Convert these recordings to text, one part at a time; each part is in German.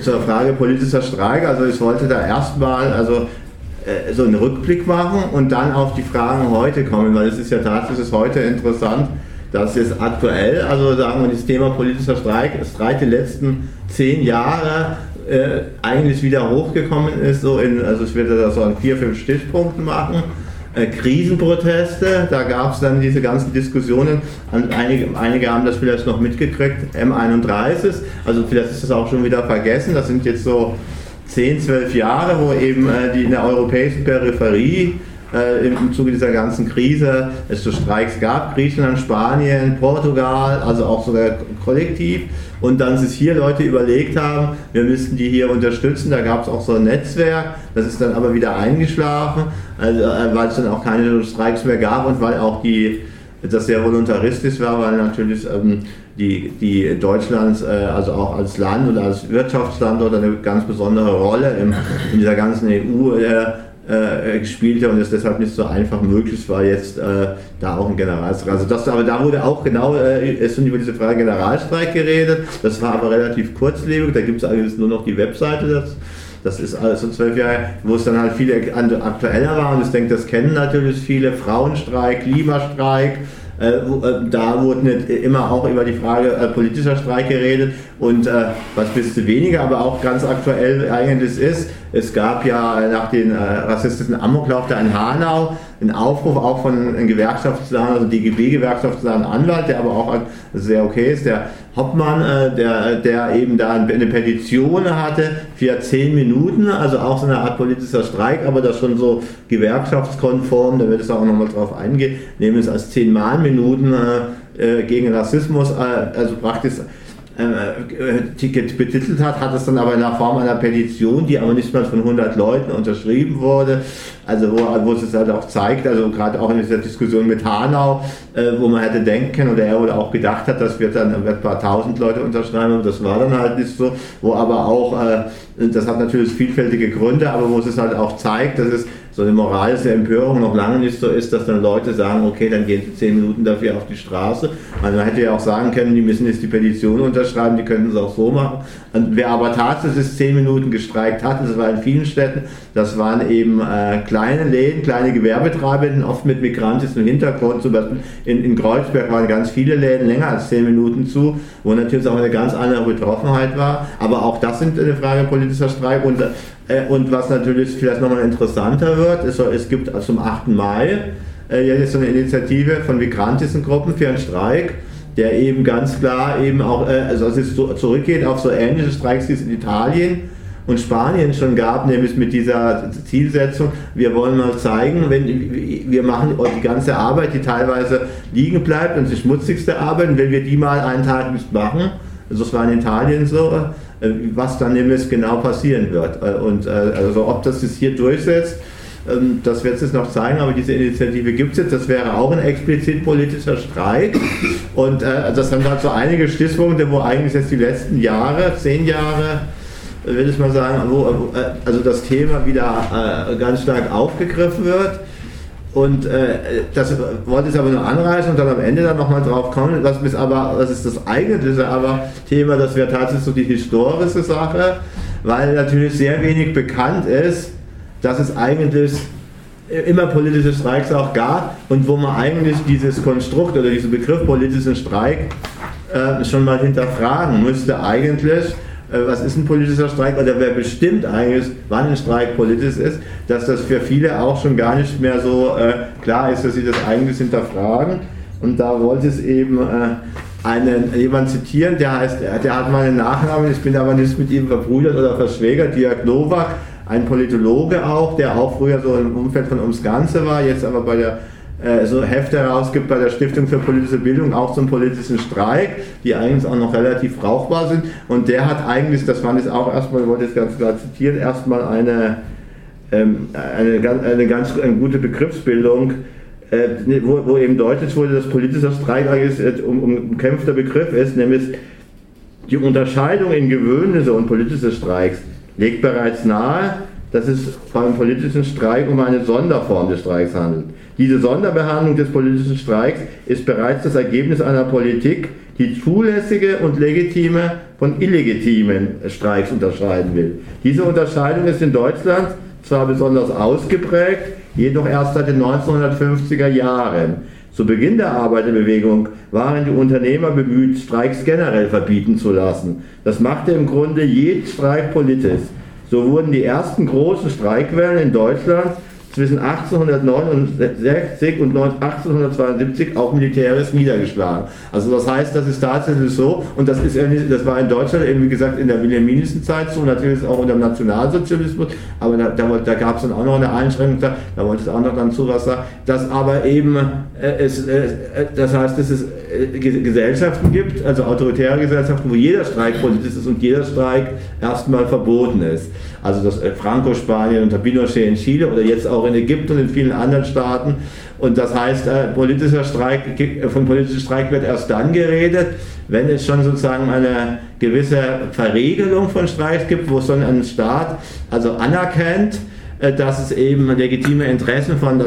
zur Frage politischer Streik, also ich wollte da erstmal also äh, so einen Rückblick machen und dann auf die Fragen heute kommen, weil es ist ja tatsächlich heute interessant, dass jetzt aktuell, also sagen wir das Thema politischer Streik, Streik die letzten zehn Jahre äh, eigentlich wieder hochgekommen ist, so in, also ich werde das so an vier, fünf Stichpunkten machen. Äh, Krisenproteste, da gab es dann diese ganzen Diskussionen, einige, einige haben das vielleicht noch mitgekriegt, M31, also vielleicht ist das auch schon wieder vergessen, das sind jetzt so 10, 12 Jahre, wo eben äh, die in der europäischen Peripherie äh, im Zuge dieser ganzen Krise es so Streiks gab, Griechenland, Spanien, Portugal, also auch sogar kollektiv. Und dann sich hier Leute überlegt haben, wir müssten die hier unterstützen. Da gab es auch so ein Netzwerk, das ist dann aber wieder eingeschlafen, also, äh, weil es dann auch keine Streiks mehr gab und weil auch die, das sehr voluntaristisch war, weil natürlich ähm, die, die Deutschland, äh, also auch als Land und als Wirtschaftsstandort eine ganz besondere Rolle im, in dieser ganzen EU äh, äh, gespielt und es deshalb nicht so einfach möglich war, jetzt äh, da auch ein Generalstreik. Also das, aber da wurde auch genau äh, es über diese Frage Generalstreik geredet. Das war aber relativ kurzlebig. Da gibt es eigentlich nur noch die Webseite dazu. Das ist also zwölf Jahre, wo es dann halt viel aktueller war und ich denke, das kennen natürlich viele. Frauenstreik, Klimastreik, äh, äh, da wurde nicht immer auch über die Frage äh, politischer Streik geredet. Und was bisschen weniger, aber auch ganz aktuell eigentlich ist, es gab ja nach den rassistischen Amoklauf da in Hanau einen Aufruf auch von einem Gewerkschaftsland, also DGB-Gewerkschaftsland Anwalt, der aber auch sehr okay ist, der Hoppmann, äh, der, der eben da eine Petition hatte für zehn Minuten, also auch so eine Art politischer Streik, aber das schon so gewerkschaftskonform, da wird es auch nochmal drauf eingehen, nehmen es als zehn Mahnminuten äh, äh, gegen Rassismus, also praktisch äh, Ticket betitelt hat, hat es dann aber in der Form einer Petition, die aber nicht mal von 100 Leuten unterschrieben wurde, also wo, wo es halt auch zeigt, also gerade auch in dieser Diskussion mit Hanau, äh, wo man hätte denken oder er oder auch gedacht hat, das wird dann ein paar tausend Leute unterschreiben und das war dann halt nicht so, wo aber auch, äh, das hat natürlich vielfältige Gründe, aber wo es halt auch zeigt, dass es so eine moralische Empörung noch lange nicht so ist, dass dann Leute sagen, okay, dann gehen sie zehn Minuten dafür auf die Straße. Also man hätte ja auch sagen können, die müssen jetzt die Petition unterschreiben, die könnten es auch so machen. Und wer aber tatsächlich zehn Minuten gestreikt hat, das war in vielen Städten, das waren eben äh, kleine Läden, kleine Gewerbetreibenden, oft mit migrantischen Hintergrund. Zum Beispiel in, in Kreuzberg waren ganz viele Läden länger als zehn Minuten zu, wo natürlich auch eine ganz andere Betroffenheit war. Aber auch das sind eine Frage politischer Streik. Und, äh, und was natürlich vielleicht nochmal interessanter wird, ist, es gibt zum 8. Mai äh, jetzt so eine Initiative von migrantischen Gruppen für einen Streik der eben ganz klar eben auch, äh, also es zurückgeht auf so ähnliche Streiks, wie es in Italien und Spanien schon gab, nämlich mit dieser Zielsetzung, wir wollen mal zeigen, wenn wir machen die ganze Arbeit, die teilweise liegen bleibt und die schmutzigste Arbeit, und wenn wir die mal einen Tag nicht machen, also das war in Italien so, äh, was dann nämlich genau passieren wird. Äh, und äh, also ob das sich hier durchsetzt, ähm, das wird es noch zeigen, aber diese Initiative gibt es jetzt. Das wäre auch ein explizit politischer Streik. Und das sind halt so einige Stichpunkte, wo eigentlich jetzt die letzten Jahre, zehn Jahre, will ich mal sagen, wo, äh, also das Thema wieder äh, ganz stark aufgegriffen wird. Und äh, das wollte ich aber nur anreißen und dann am Ende dann nochmal drauf kommen. Was ist aber, was ist das eigentliche aber Thema, das wäre tatsächlich so die historische Sache, weil natürlich sehr wenig bekannt ist, dass es eigentlich immer politische Streiks auch gab und wo man eigentlich dieses Konstrukt oder diesen Begriff politischen Streik äh, schon mal hinterfragen müsste eigentlich was ist ein politischer Streik oder wer bestimmt eigentlich, wann ein Streik politisch ist, dass das für viele auch schon gar nicht mehr so äh, klar ist, dass sie das eigentlich hinterfragen. Und da wollte es eben äh, einen, jemand zitieren, der heißt, der hat meinen Nachnamen, ich bin aber nicht mit ihm verbrüdert oder verschwägert, Dirk Nowak, ein Politologe auch, der auch früher so im Umfeld von ums Ganze war, jetzt aber bei der äh, so Hefte herausgibt bei der Stiftung für politische Bildung, auch zum politischen Streik, die eigentlich auch noch relativ brauchbar sind. Und der hat eigentlich, das fand ich auch erstmal, ich wollte es ganz klar zitieren, erstmal eine, ähm, eine, eine ganz eine gute Begriffsbildung, äh, wo, wo, eben deutlich wurde, dass politischer Streik eigentlich äh, um, umkämpfter Begriff ist, nämlich die Unterscheidung in gewöhnliche und politische Streiks legt bereits nahe, dass es beim politischen Streik um eine Sonderform des Streiks handelt. Diese Sonderbehandlung des politischen Streiks ist bereits das Ergebnis einer Politik, die zulässige und legitime von illegitimen Streiks unterscheiden will. Diese Unterscheidung ist in Deutschland zwar besonders ausgeprägt, jedoch erst seit den 1950er Jahren. Zu Beginn der Arbeiterbewegung waren die Unternehmer bemüht, Streiks generell verbieten zu lassen. Das machte im Grunde jeden Streik politisch. So wurden die ersten großen Streikwellen in Deutschland zwischen 1869 und 1872 auch militärisch niedergeschlagen. Also das heißt, das ist tatsächlich so und das ist das war in Deutschland eben wie gesagt in der wilhelminischen Zeit so, natürlich auch unter dem Nationalsozialismus, aber da, da, da gab es dann auch noch eine Einschränkung, da, da wollte ich auch noch dann zu was sagen, dass aber eben äh, es, äh, das heißt, dass es äh, Gesellschaften gibt, also autoritäre Gesellschaften, wo jeder Streik politisch ist und jeder Streik erstmal verboten ist. Also das äh, Franco-Spanien unter Pinochet in Chile oder jetzt auch in Ägypten und in vielen anderen Staaten. Und das heißt, äh, politischer Streik, von politischem Streik wird erst dann geredet, wenn es schon sozusagen eine gewisse Verregelung von Streiks gibt, wo schon ein Staat also anerkennt, äh, dass es eben legitime Interessen von,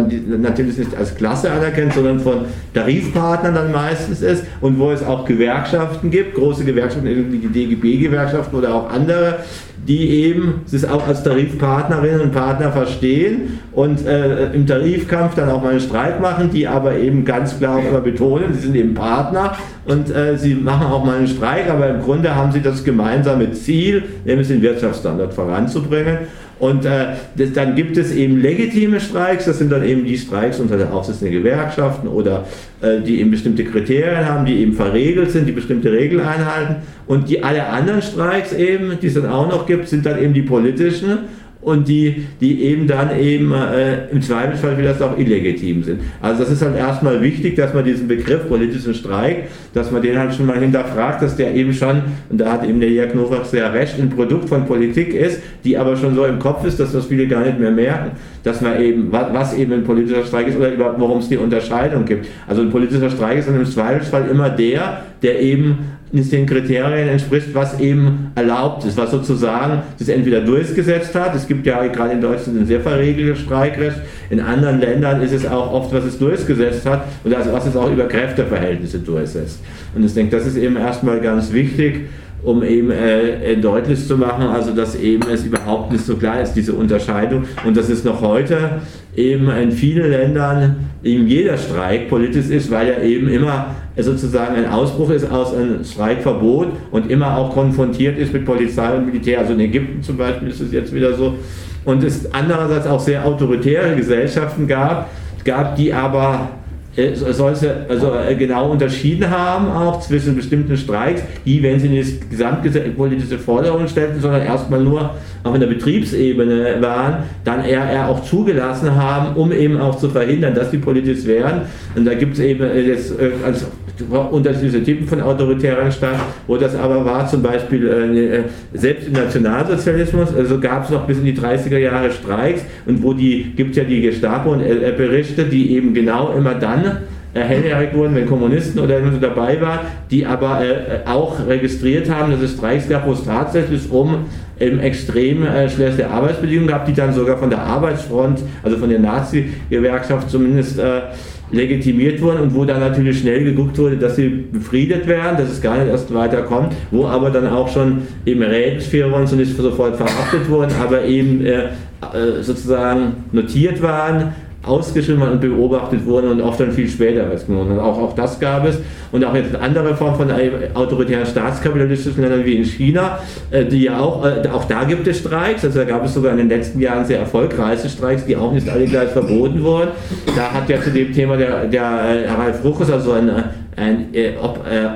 natürlich nicht als Klasse anerkennt, sondern von Tarifpartnern dann meistens ist und wo es auch Gewerkschaften gibt, große Gewerkschaften, wie die DGB-Gewerkschaften oder auch andere, die eben sich auch als Tarifpartnerinnen und Partner verstehen und äh, im Tarifkampf dann auch mal einen Streik machen, die aber eben ganz klar auch immer betonen, sie sind eben Partner und äh, sie machen auch mal einen Streik, aber im Grunde haben sie das gemeinsame Ziel, nämlich den Wirtschaftsstandard voranzubringen. Und äh, das, dann gibt es eben legitime Streiks, das sind dann eben die Streiks unter der Aufsicht der Gewerkschaften oder äh, die eben bestimmte Kriterien haben, die eben verregelt sind, die bestimmte Regeln einhalten. Und die alle anderen Streiks eben, die es dann auch noch gibt, sind dann eben die politischen und die, die eben dann eben äh, im Zweifelsfall vielleicht auch illegitim sind. Also das ist halt erstmal wichtig, dass man diesen Begriff politischen Streik, dass man den halt schon mal hinterfragt, dass der eben schon, und da hat eben der Jörg Novak sehr recht, ein Produkt von Politik ist, die aber schon so im Kopf ist, dass das viele gar nicht mehr merken, dass man eben, was eben ein politischer Streik ist oder überhaupt, worum es die Unterscheidung gibt. Also ein politischer Streik ist dann im Zweifelsfall immer der, der eben den Kriterien entspricht, was eben erlaubt ist, was sozusagen das entweder durchgesetzt hat. Es gibt ja gerade in Deutschland ein sehr verregeltes Streikrecht. In anderen Ländern ist es auch oft, was es durchgesetzt hat und also was es auch über Kräfteverhältnisse durchsetzt. Und ich denke, das ist eben erstmal ganz wichtig, um eben äh, äh, deutlich zu machen, also dass eben es überhaupt nicht so klar ist, diese Unterscheidung und dass es noch heute eben in vielen Ländern eben jeder Streik politisch ist, weil er eben immer sozusagen ein Ausbruch ist aus einem Streikverbot und immer auch konfrontiert ist mit Polizei und Militär. Also in Ägypten zum Beispiel ist es jetzt wieder so. Und es andererseits auch sehr autoritäre Gesellschaften gab, gab die aber äh, solche, also äh, genau unterschieden haben, auch zwischen bestimmten Streiks, die, wenn sie nicht gesamtpolitische Forderungen stellten, sondern erstmal nur auf einer Betriebsebene waren, dann eher, eher auch zugelassen haben, um eben auch zu verhindern, dass sie politisch werden. Und da gibt es eben jetzt als unterschiedliche Typen von autoritären Staat, wo das aber war zum Beispiel äh, selbst im Nationalsozialismus, also gab es noch bis in die 30er Jahre Streiks und wo die, gibt ja die Gestapo und äh, Berichte, die eben genau immer dann hellhörig wurden, wenn Kommunisten oder so dabei waren, die aber äh, auch registriert haben, dass es Streiks gab, wo es tatsächlich um ähm, extrem äh, schlechte Arbeitsbedingungen gab, die dann sogar von der Arbeitsfront, also von der Nazi-Gewerkschaft zumindest äh, legitimiert wurden und wo dann natürlich schnell geguckt wurde, dass sie befriedet werden, dass es gar nicht erst weiterkommt, wo aber dann auch schon eben Rätelsführer so nicht sofort verhaftet wurden, aber eben äh, äh sozusagen notiert waren, ausgeschrieben und beobachtet wurden und oft dann viel später als Und auch, auch das gab es. Und auch jetzt andere Form von autoritären staatskapitalistischen Ländern wie in China, äh, die ja auch, äh, auch da gibt es Streiks. Also da gab es sogar in den letzten Jahren sehr erfolgreiche Streiks, die auch nicht alle gleich verboten wurden. Da hat ja zu dem Thema der, der äh, Ralf Ruches, also ein ein äh, äh,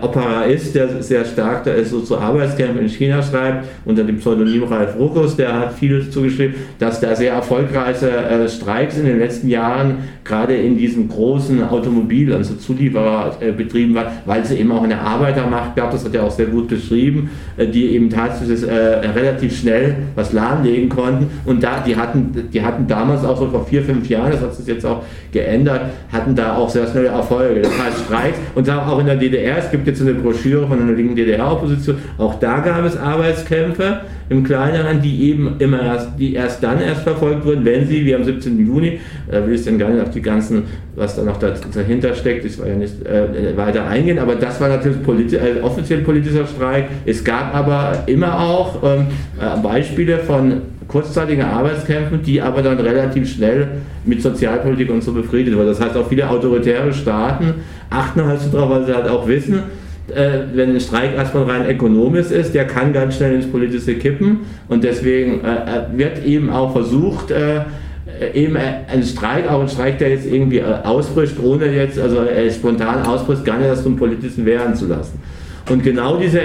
Opera ist, der sehr stark da ist, so zu Arbeitskämpfen in China schreibt, unter dem Pseudonym Ralf Ruckus, der hat viel zugeschrieben, dass da sehr erfolgreiche äh, Streiks in den letzten Jahren gerade in diesen großen Automobil- also Zulieferer äh, betrieben waren, weil es eben auch eine Arbeitermacht gab, das hat er auch sehr gut beschrieben, die eben tatsächlich relativ schnell was lahmlegen konnten und da, die hatten, die hatten damals auch so vor vier, fünf Jahren, das hat sich jetzt auch geändert, hatten da auch sehr schnelle Erfolge. Das heißt Streiks und Und auch in der DDR, es gibt jetzt eine Broschüre von einer linken DDR-Opposition, auch da gab es Arbeitskämpfe im Kleineren, die eben immer erst, die erst dann erst verfolgt wurden, wenn sie, wie am 17. Juni, da will ich dann gar nicht auf die ganzen, was da noch dahinter steckt, ich war ja nicht äh, weiter eingehen, aber das war natürlich politi äh, offiziell politischer Streik. Es gab aber immer auch ähm, äh, Beispiele von kurzzeitigen Arbeitskämpfen, die aber dann relativ schnell mit Sozialpolitik und so befriedet wurden. Das heißt, auch viele autoritäre Staaten achten halt so drauf, weil sie halt auch wissen, äh, wenn ein Streik erstmal rein ökonomisch ist, der kann ganz schnell ins Politische kippen und deswegen äh, wird eben auch versucht, äh, eben ein Streik, auch ein Streik, der jetzt irgendwie ausbricht, ohne jetzt, also spontan ausbricht, gar nicht das zum politischen werden zu lassen. Und genau diese,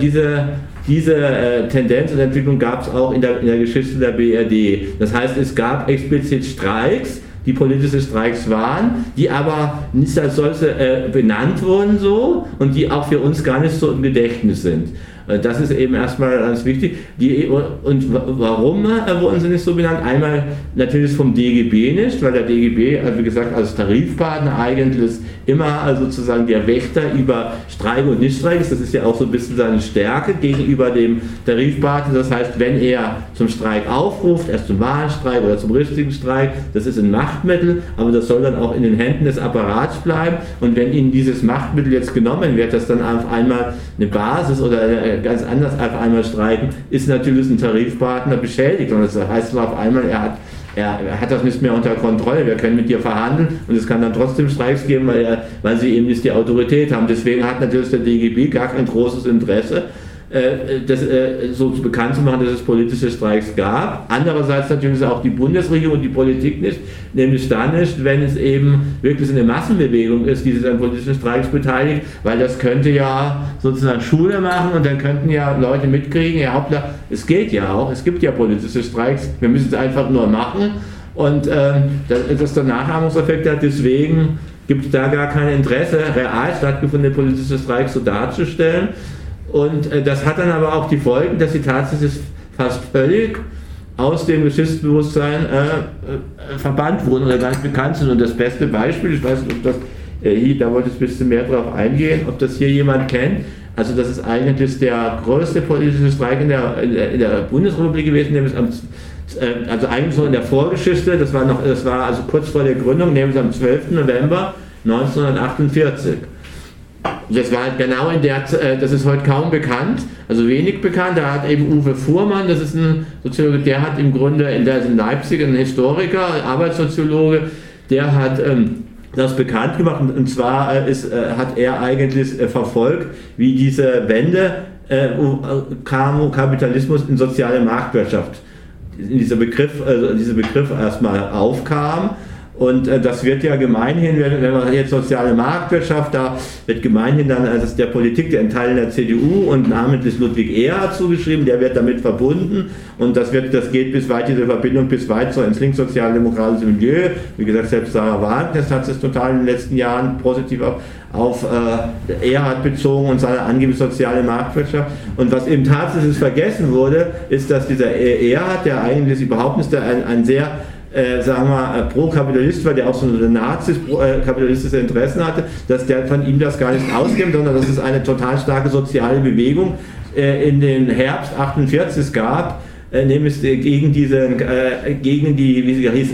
diese, diese Tendenz und Entwicklung gab es auch in der, in der Geschichte der BRD. Das heißt, es gab explizit Streiks, die politische Streiks waren, die aber nicht als solche äh, benannt wurden so und die auch für uns gar nicht so im Gedächtnis sind. Äh, das ist eben erstmal ganz wichtig. Die, und warum äh, wurden sie nicht so benannt? Einmal natürlich vom DGB nicht, weil der DGB, wie gesagt, als Tarifpartner eigentlich immer also sozusagen der Wächter über Streik und Nichtstreik ist. Das ist ja auch so ein bisschen seine Stärke gegenüber dem Tarifpartner. Das heißt, wenn er zum Streik aufruft, erst zum Wahlstreik oder zum richtigen Streik, das ist ein Machtmittel, aber das soll dann auch in den Händen des Apparats bleiben. Und wenn ihnen dieses Machtmittel jetzt genommen wird, dass dann auf einmal eine Basis oder ganz anders auf einmal streiken, ist natürlich ein Tarifpartner beschädigt. Und das heißt auf einmal, er hat er, er, hat das nicht mehr unter Kontrolle, wir können mit dir verhandeln und es kann dann trotzdem Streiks geben, weil, er, weil sie eben nicht die Autorität haben. Deswegen hat natürlich der DGB gar kein großes Interesse, das äh, so bekannt zu machen, dass es politische Streiks gab. Andererseits natürlich auch die Bundesregierung und die Politik nicht, nämlich dann nicht, wenn es eben wirklich eine Massenbewegung ist, die sich an politischen Streiks beteiligt, weil das könnte ja sozusagen Schule machen und dann könnten ja Leute mitkriegen, ja Hauptsache, es geht ja auch, es gibt ja politische Streiks, wir müssen es einfach nur machen und ähm, dass das dann Nachahmungseffekte hat, deswegen gibt es da gar kein Interesse, real stattgefundene politische Streiks so darzustellen. Und äh, das hat dann aber auch die Folgen, dass sie tatsächlich fast völlig aus dem Geschichtsbewusstsein äh, äh, verbannt wurden oder gar nicht bekannt sind. Und das beste Beispiel, ich weiß nicht, ob das äh, hier, da wollte ich ein bisschen mehr drauf eingehen, ob das hier jemand kennt. Also das ist eigentlich der größte politische Streik in der, in der, Bundesrepublik gewesen, nämlich am, äh, also eigentlich so in der Vorgeschichte, das war noch, das war also kurz vor der Gründung, nämlich am 12. November 1948. Das war halt genau in der, äh, das ist heute kaum bekannt, also wenig bekannt. Da hat eben Uwe Fuhrmann, das ist ein Soziologe, der hat im Grunde, in der in Leipzig ein Historiker, Arbeitssoziologe, der hat ähm, das bekannt gemacht und zwar äh, ist, äh, hat er eigentlich verfolgt, wie diese Wende kam Kapitalismus in soziale Marktwirtschaft. Dieser Begriff, also dieser Begriff erstmal aufkam und äh, das wird ja gemeinhin, wenn, wenn man jetzt soziale Marktwirtschaft, da wird gemeinhin dann also der Politik, der Teil der CDU und namentlich Ludwig Erhard zugeschrieben, der wird damit verbunden und das, wird, das geht bis weit, diese Verbindung bis weit so ins linkssozialdemokratische Milieu. Wie gesagt, selbst Sarah Wagner hat es total in den letzten Jahren positiv auf, auf äh, Erhard bezogen und seine angeblich soziale Marktwirtschaft. Und was eben tatsächlich vergessen wurde, ist, dass dieser Erhard, der eigentlich überhaupt nicht ein, ein sehr äh, sagen wir, äh, pro-Kapitalist war, der auch so eine Nazis-kapitalistische äh, Interessen hatte, dass der von ihm das gar nicht ausgibt, sondern dass es eine total starke soziale Bewegung äh, in den Herbst 48 gab, äh, nämlich gegen diese, äh, gegen die, wie sie hieß,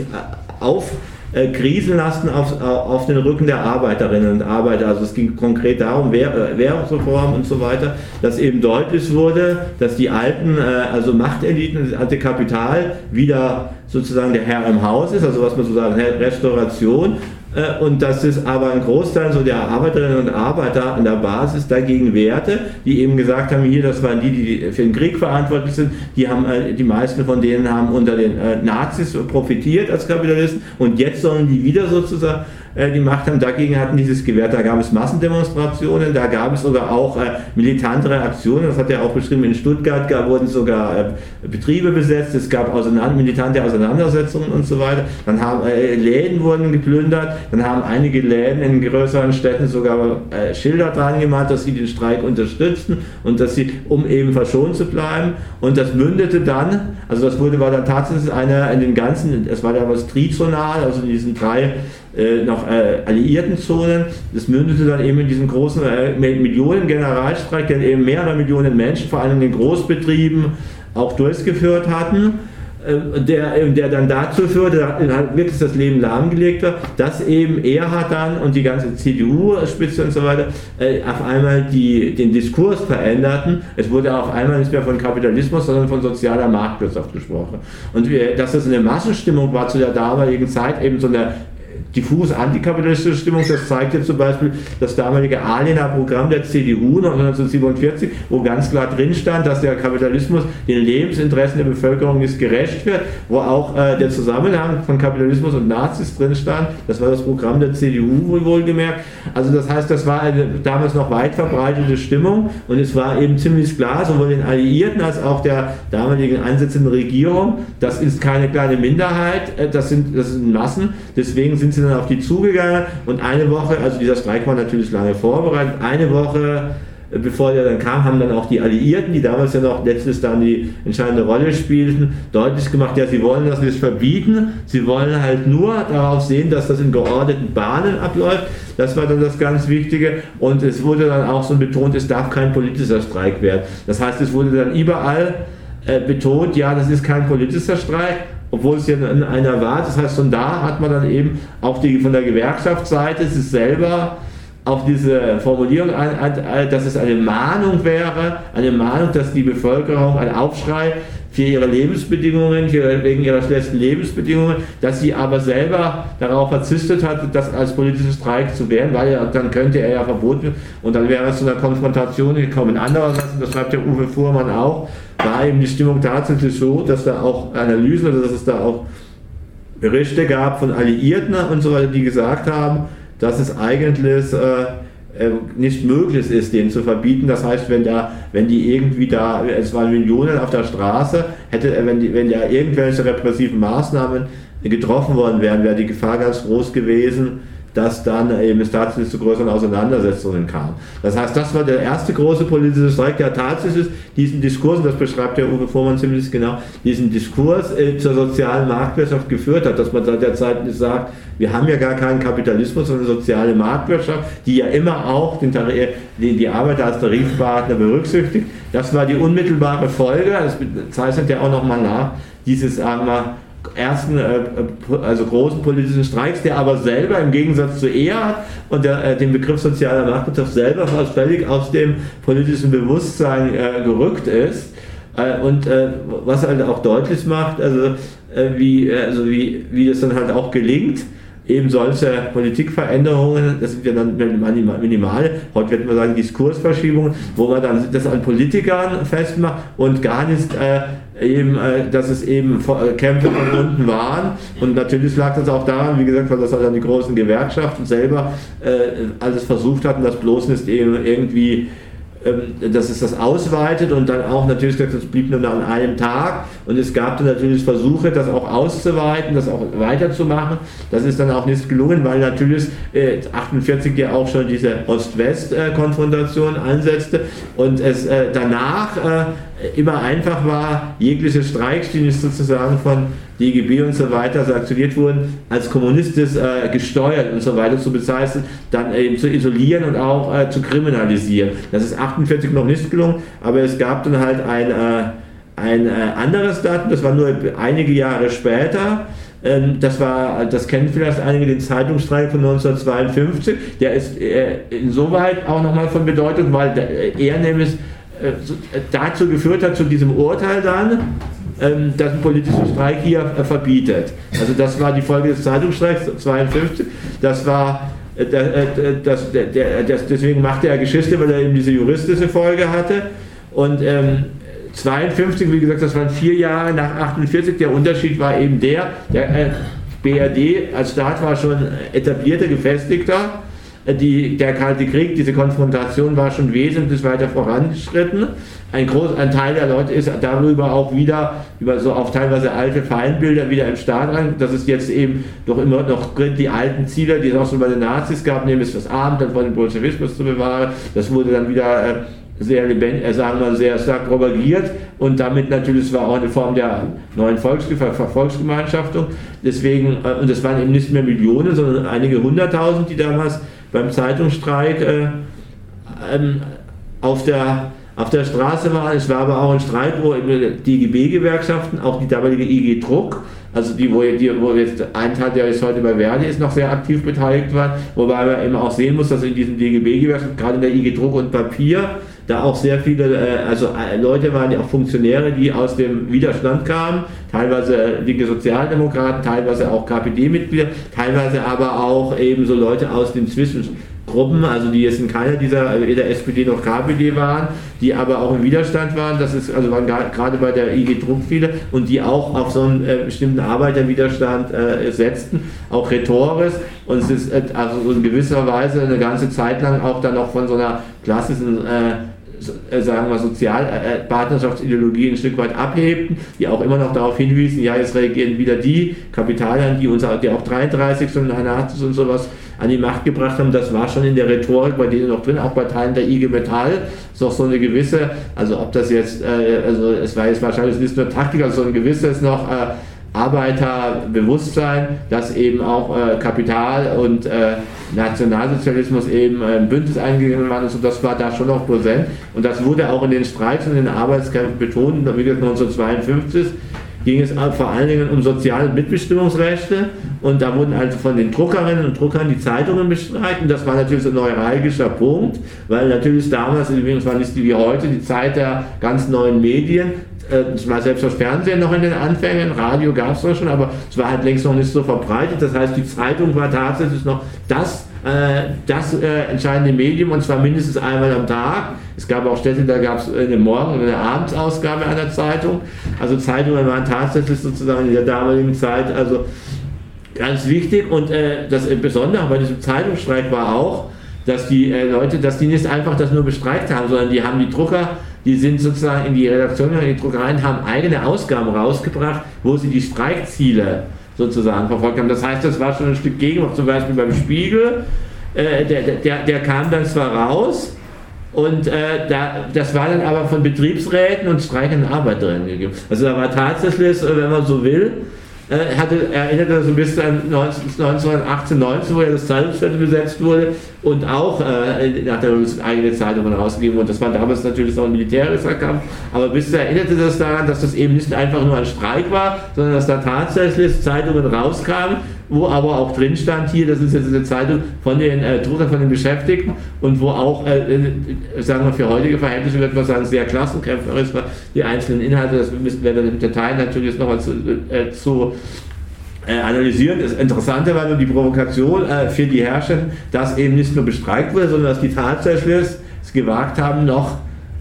auf äh, Krisen lasten auf, auf den Rücken der Arbeiterinnen und Arbeiter. Also es ging konkret darum, äh, Währungsreform und so weiter, dass eben deutlich wurde, dass die alten, äh, also Machteliten, das alte Kapital wieder sozusagen der Herr im Haus ist, also was man so sagen, Restauration äh, und dass es aber ein Großteil so der Arbeiterinnen und Arbeiter an der Basis dagegen wehrte, die eben gesagt haben, hier, das waren die, die für den Krieg verantwortlich sind, die haben, äh, die meisten von denen haben unter den äh, Nazis profitiert als Kapitalisten und jetzt sollen die wieder sozusagen die Macht haben. Dagegen hatten dieses gewährt. Da gab es Massendemonstrationen, da gab es sogar auch militante Reaktionen. Das hat er auch beschrieben. In Stuttgart gab, wurden sogar Betriebe besetzt, es gab auseinander, militante Auseinandersetzungen und so weiter. Dann haben Läden wurden geplündert. Dann haben einige Läden in größeren Städten sogar äh, Schilder dran gemacht, dass sie den Streik unterstützen und dass sie, um eben verschont zu bleiben. Und das mündete dann, also das wurde, war dann tatsächlich einer in den ganzen, es war damals trizonal, also in diesen drei äh, noch äh, alliierten Zonen. Das mündete dann eben in diesem großen äh, Millionen-Generalstreik, der eben mehrere Millionen Menschen, vor allem in den Großbetrieben, auch durchgeführt hatten. Äh, der, der dann dazu führte, hat wirklich das Leben lahmgelegt war, dass eben Erhard dann und die ganze CDU-Spitze und so weiter äh, auf einmal die, den Diskurs veränderten. Es wurde auf einmal nicht mehr von Kapitalismus, sondern von sozialer Marktwirtschaft gesprochen. Und wir, dass das eine Massenstimmung war zu der damaligen Zeit, eben so eine diffus antikapitalistische Stimmung. Das zeigt jetzt zum Beispiel das damalige Alena-Programm der CDU 1947, wo ganz klar drin stand, dass der Kapitalismus den Lebensinteressen der Bevölkerung nicht gerecht wird, wo auch äh, der Zusammenhang von Kapitalismus und Nazis drin stand. Das war das Programm der CDU wohl wohlgemerkt. Also das heißt, das war eine damals noch weit verbreitete Stimmung und es war eben ziemlich klar, sowohl den Alliierten als auch der damaligen ansetzenden Regierung, das ist keine kleine Minderheit, äh, das sind, das sind Massen, deswegen sind sie sind dann auf die zugegangen und eine Woche, also dieser Streik war natürlich lange vorbereitet, eine Woche äh, bevor der dann kam, haben dann auch die Alliierten, die damals ja noch letztes dann die entscheidende Rolle spielten, deutlich gemacht, ja, sie wollen das nicht verbieten, sie wollen halt nur darauf sehen, dass das in geordneten Bahnen abläuft. Das war dann das ganz Wichtige. Und es wurde dann auch so betont, es darf kein politischer Streik werden. Das heißt, es wurde dann überall äh, betont, ja, das ist kein politischer Streik, obwohl es ja in einer war. Das heißt, von da hat man dann eben auch die, von der Gewerkschaftsseite sich selber auf diese Formulierung, dass es eine Mahnung wäre, eine Mahnung, dass die Bevölkerung, ein Aufschrei für ihre Lebensbedingungen, für, wegen ihrer schlechten Lebensbedingungen, dass sie aber selber darauf verzichtet hat, das als politischer Streik zu wehren, weil er, dann könnte er ja verboten und dann wäre es zu einer Konfrontation gekommen. Andererseits, das schreibt der Uwe Fuhrmann auch, war eben die Stimmung tatsächlich so, dass da auch Analysen oder dass es da auch Berichte gab von Alliierten und so weiter, die gesagt haben, dass es eigentlich äh, nicht möglich ist, den zu verbieten. Das heißt, wenn da, wenn die irgendwie da, es waren Millionen auf der Straße, hätte, wenn die, wenn da irgendwelche repressiven Maßnahmen getroffen worden wären, wäre die Gefahr ganz groß gewesen, dass dann eben es tatsächlich zu größeren Auseinandersetzungen kam. Das heißt, das war der erste große politische Streik, der tatsächlich diesen Diskurs, und das beschreibt der Uwe Vormann ziemlich genau, diesen Diskurs äh, zur sozialen Marktwirtschaft geführt hat, dass man seit der Zeit nicht sagt, wir haben ja gar keinen Kapitalismus, sondern soziale Marktwirtschaft, die ja immer auch den die, die Arbeiter als Tarifpartner berücksichtigt. Das war die unmittelbare Folge, das zeichnet ja auch nochmal nach, dieses, wir, ersten äh, also großen politischen Streiks, der aber selber im Gegensatz zu Erhard und der, äh, dem Begriff sozialer Marktwirtschaft selber völlig aus dem politischen Bewusstsein äh, gerückt ist. Äh, und äh, was halt auch deutlich macht, also, äh, wie, also wie, wie das dann halt auch gelingt, eben solche Politikveränderungen, das sind ja dann minimale, heute wird man sagen Diskursverschiebungen, wo man dann das an Politikern festmacht und gar nicht äh, eben, äh, dass es eben äh, Kämpfe von unten waren. Und natürlich lag das auch daran, wie gesagt, weil das halt dann die großen Gewerkschaften selber äh, alles versucht hatten, das bloß nicht eben irgendwie dass es das ausweitet und dann auch natürlich gesagt, das blieb nur an einem Tag und es gab dann natürlich Versuche, das auch auszuweiten, das auch weiterzumachen. Das ist dann auch nicht gelungen, weil natürlich äh, 48 ja auch schon diese Ost-West-Konfrontation ansetzte und es äh, danach äh, immer einfach war, jegliche Streiks, die nicht sozusagen von DGB und so weiter sanktioniert wurden, als kommunistisch äh, gesteuert und so weiter zu bezeichnen, dann eben zu isolieren und auch äh, zu kriminalisieren. Das ist 48 noch nicht gelungen, aber es gab dann halt ein, äh, ein äh, anderes Datum, das war nur einige Jahre später, ähm, das war, das kennen vielleicht einige, den Zeitungsstreik von 1952. Der ist äh, insoweit auch nochmal von Bedeutung, weil er nämlich äh, dazu geführt hat, zu diesem Urteil dann, ähm, dass ein politischer Streik hier äh, verbietet. Also das war die Folge des Zeitungsstreiks 52. Das war äh, das, das, deswegen machte er Geschichte, weil er eben diese juristische Folge hatte. Und ähm, 52, wie gesagt, das waren vier Jahre nach 48. Der Unterschied war eben der, der äh, BRD als Staat war schon etablierter, gefestigter die, der Kalte Krieg, diese Konfrontation war schon wesentlich weiter vorangeschritten. Ein, groß, ein Teil der Leute ist darüber auch wieder, über so auf teilweise alte Feindbilder wieder im Staat rein. Das ist jetzt eben doch immer noch die alten Ziele, die es auch schon bei den Nazis gab, nämlich das Abendland vor dem Bolschewismus zu bewahren. Das wurde dann wieder äh, sehr lebendig, äh, sagen wir sehr stark propagiert und damit natürlich, war auch eine Form der neuen Volksge Volksgemeinschaftung. Deswegen, äh, und es waren eben nicht mehr Millionen, sondern einige hunderttausend, die damals beim Zeitungsstreik äh, ähm, auf der auf der Straße waren. Es war aber auch ein Streit, wo die IGB-Gewerkschaften, auch die damalige IG Druck, also die, wo, die, wo jetzt ein Teil, der jetzt heute bei Verdi ist, noch sehr aktiv beteiligt war, wobei man eben auch sehen muss, dass in diesen DGB-Gewerkschaften, gerade in der IG Druck und Papier, da auch sehr viele, äh, also äh, Leute waren ja auch Funktionäre, die aus dem Widerstand kamen, teilweise äh, linke Sozialdemokraten, teilweise auch KPD-Mitglieder, teilweise aber auch eben so Leute aus den Zwischen Gruppen, also die jetzt in keiner dieser, weder SPD noch KPD waren, die aber auch im Widerstand waren, das ist, also waren gerade bei der IG Druck viele und die auch auf so einen äh, bestimmten Arbeiterwiderstand äh, setzten, auch rhetorisch. Und es ist äh, also so in gewisser Weise eine ganze Zeit lang auch dann noch von so einer klassischen äh, äh, sagen wir, Sozialpartnerschaftsideologie ein Stück weit abhebten, die auch immer noch darauf hinwiesen, ja, jetzt reagieren wieder die Kapitalier, die uns die auch 33 und Hanatis und sowas an die Macht gebracht haben. Das war schon in der Rhetorik bei denen noch drin, auch bei Teilen der IG Metall ist auch so eine gewisse, also ob das jetzt, äh, also es war jetzt wahrscheinlich nicht nur Taktik, also so ein gewisses noch äh, Arbeiterbewusstsein, dass eben auch äh, Kapital und äh, Nationalsozialismus eben äh, ein Bündnis eingegangen waren. Und das war da schon noch präsent. Und das wurde auch in den Streiks und den Arbeitskämpfen betont. Wie gesagt, 1952 ging es vor allen Dingen um soziale Mitbestimmungsrechte und da wurden also von den Druckerinnen und Druckern die Zeitungen bestreiten. Das war natürlich so ein neuralgischer Punkt, weil natürlich damals, übrigens war nicht wie heute, die Zeit der ganz neuen Medien, es war selbst das Fernsehen noch in den Anfängen, Radio gab es doch schon, aber es war halt längst noch nicht so verbreitet. Das heißt, die Zeitung war tatsächlich noch das, äh, das äh, entscheidende Medium und zwar mindestens einmal am Tag. Es gab auch Städte, da gab es eine Morgen- und eine Abendsausgabe einer Zeitung. Also Zeitungen waren tatsächlich sozusagen in der damaligen Zeit also ganz wichtig und äh, das Besondere bei diesem Zeitungsstreik war auch, dass die äh, Leute, dass die nicht einfach das nur bestreikt haben, sondern die haben die Drucker die sind sozusagen in die Redaktionen, in die Druckereien, haben eigene Ausgaben rausgebracht, wo sie die Streikziele sozusagen verfolgt haben. Das heißt, das war schon ein Stück Gegenwart, zum Beispiel beim Spiegel, äh, der, der, der kam dann zwar raus, und äh, da, das war dann aber von Betriebsräten und streikenden Arbeiterinnen gegeben. Also da war tatsächlich, wenn man so will, äh, hatte, erinnerte so ein bisschen an 1918, 19, wo ja das Zeitungsviertel besetzt wurde und auch äh, nach der Revolution eigene Zeitungen rausgegeben und das war damals natürlich noch ein militärischer Kampf, aber bis erinnerte das daran, dass das eben nicht einfach nur ein Streik war, sondern dass da tatsächlich Zeitungen rauskamen, wo aber auch drin stand hier, das ist jetzt eine Zeitung von den äh, Druckern, von den Beschäftigten und wo auch, äh, äh, sagen wir für heutige Verhältnisse, würde man sagen, sehr klassenkämpferisch war, die einzelnen Inhalte, das müssen wir dann im Detail natürlich noch mal zu, äh, zu äh, analysieren. Das Interessante war nur die Provokation äh, für die Herrscher, dass eben nicht nur bestreikt wurde, sondern dass die tatsächlich es gewagt haben, noch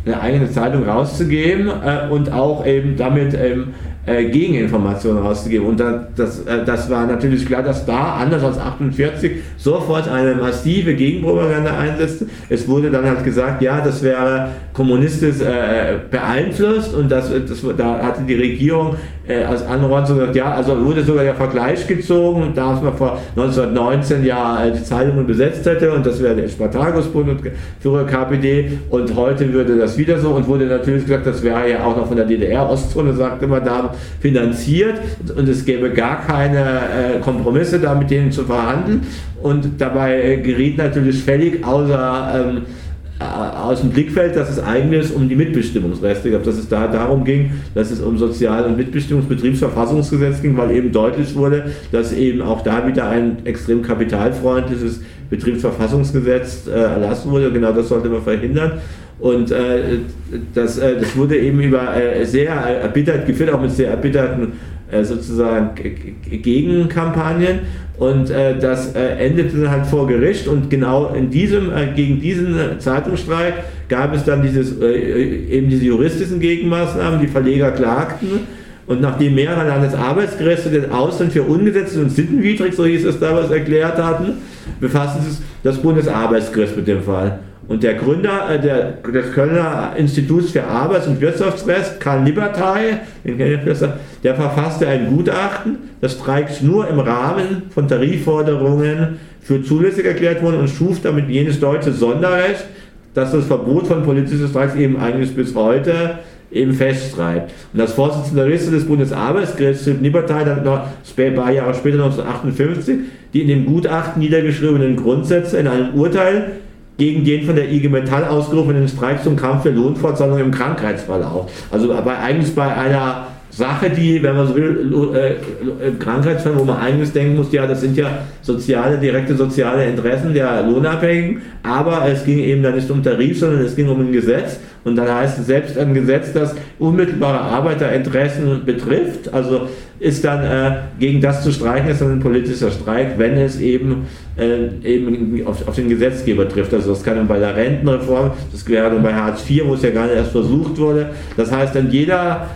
eine eigene Zeitung rauszugeben und auch eben damit ähm, äh, Gegeninformationen rauszugeben. Und das, äh, das war natürlich klar, dass da, anders als 48, sofort eine massive Gegenpropaganda einsetzte. Es wurde dann halt gesagt, ja, das wäre kommunistisch äh, beeinflusst und das, das, da hatte die Regierung äh, als Anreiz gesagt, ja, also wurde sogar der Vergleich gezogen, da man vor 1919 ja äh, die Zeitungen besetzt hätte und das wäre der Spartakusbund und Führer KPD und heute würde das wieder so und wurde natürlich gesagt, das wäre ja auch noch von der DDR-Ostzone, sagte man da, finanziert und es gäbe gar keine äh, Kompromisse da mit denen zu verhandeln und dabei äh, geriet natürlich völlig außer ähm, äh, aus dem Blickfeld, dass es eigentlich um die Mitbestimmungsrechte gab, dass es da darum ging, dass es um Sozial- und Mitbestimmungsbetriebsverfassungsgesetz ging, weil eben deutlich wurde, dass eben auch da wieder ein extrem kapitalfreundliches Betriebsverfassungsgesetz äh, erlassen wurde. Genau das sollte man verhindern. Und äh, das, äh, das wurde eben über äh, sehr erbittert geführt, auch mit sehr erbitterten äh, sozusagen Gegenkampagnen. Und äh, das äh, endete dann halt vor Gericht. Und genau in diesem, gegen diesen Zeitungsstreik gab es dann dieses, eben diese juristischen Gegenmaßnahmen, die Verleger klagten. Und nachdem mehrere Landesarbeitsgerichte den Ausland für ungesetzlich und sittenwidrig, so hieß es damals, erklärt hatten, befasste sich das Bundesarbeitsgericht mit dem Fall. Und der Gründer äh, der, des Kölner Instituts für Arbeits- und Wirtschaftsrecht, Karl Libertay, der verfasste ein Gutachten, das Streiks nur im Rahmen von Tarifforderungen für zulässig erklärt wurde und schuf damit jenes deutsche Sonderrecht, dass das Verbot von politischen Streiks eben eigentlich bis heute eben festschreibt. Und das Vorsitzende Richter des Bundesarbeitsgerichts, Philipp Nibbertei, dann noch ein paar Jahre später, 1958, die in dem Gutachten niedergeschriebenen Grundsätze in einem Urteil gegen den von der IG Metall ausgerufenen Streik zum Kampf für Lohnfortzahlung im Krankheitsfall auf. Also bei, eigentlich bei einer Sache, die, wenn man so will, äh, im Krankheitsfall, wo man eigentlich denken muss, ja, das sind ja soziale, direkte soziale Interessen der Lohnabhängigen, aber es ging eben dann nicht um Tarif, sondern es ging um ein Gesetz und dann heißt es selbst ein Gesetz, das unmittelbare Arbeiterinteressen betrifft, also ist dann äh, gegen das zu streichen, ist dann ein politischer Streik, wenn es eben, äh, eben auf, auf, den Gesetzgeber trifft. Also das kann dann bei der Rentenreform, das wäre dann bei Hartz IV, wo es ja gar nicht erst versucht wurde. Das heißt dann jeder,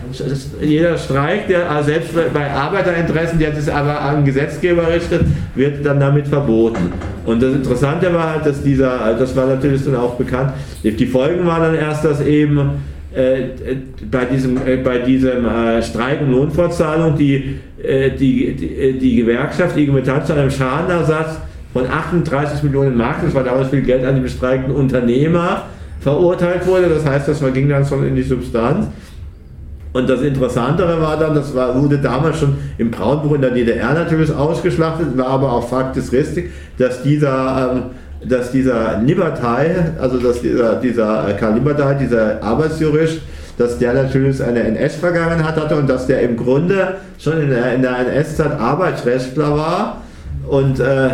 jeder Streik, der äh, selbst bei Arbeiterinteressen, der sich aber an Gesetzgeber richtet, wird dann damit verboten. Und das Interessante war halt, dass dieser, das war natürlich dann auch bekannt, die Folgen waren dann erst, dass eben äh, bei diesem, äh, bei diesem äh, Streik und Lohnfortzahlung die, äh, die, die, die Gewerkschaft IG Metall zu einem Schadenersatz von 38 Millionen Mark, das war damals viel Geld an die bestreikten Unternehmer, verurteilt wurde. Das heißt, das ging dann schon in die Substanz. Und das Interessantere war dann, das war, wurde damals schon im Braunbuch in der DDR natürlich ausgeschlachtet, war aber auch faktisch richtig, dass dieser ähm, dass dieser Libertai, also dass dieser, dieser Karl Libertai, dieser Arbeitsjurist, dass der natürlich eine NS-Vergangenheit hatte und dass der im Grunde schon in der, in der NS-Zeit Arbeitsrechtler war und äh, äh,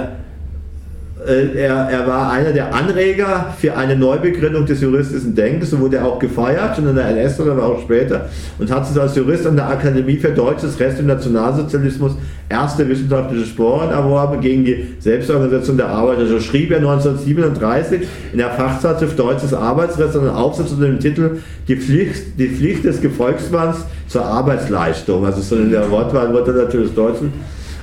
er, er war einer der Anreger für eine Neubegründung des juristischen Denkens, so wurde er auch gefeiert, schon in der NS oder auch später, und hat sich als Jurist an der Akademie für Deutsches Recht im Nationalsozialismus erste wissenschaftliche Sporen erworben gegen die Selbstorganisation der Arbeiter. So schrieb er 1937 in der Fachzeitschrift Deutsches Arbeitsrecht einen Aufsatz unter dem Titel Die Pflicht, die Pflicht des Gefolgsmanns zur Arbeitsleistung. Also so in der Wortwahl wird er natürlich deutschen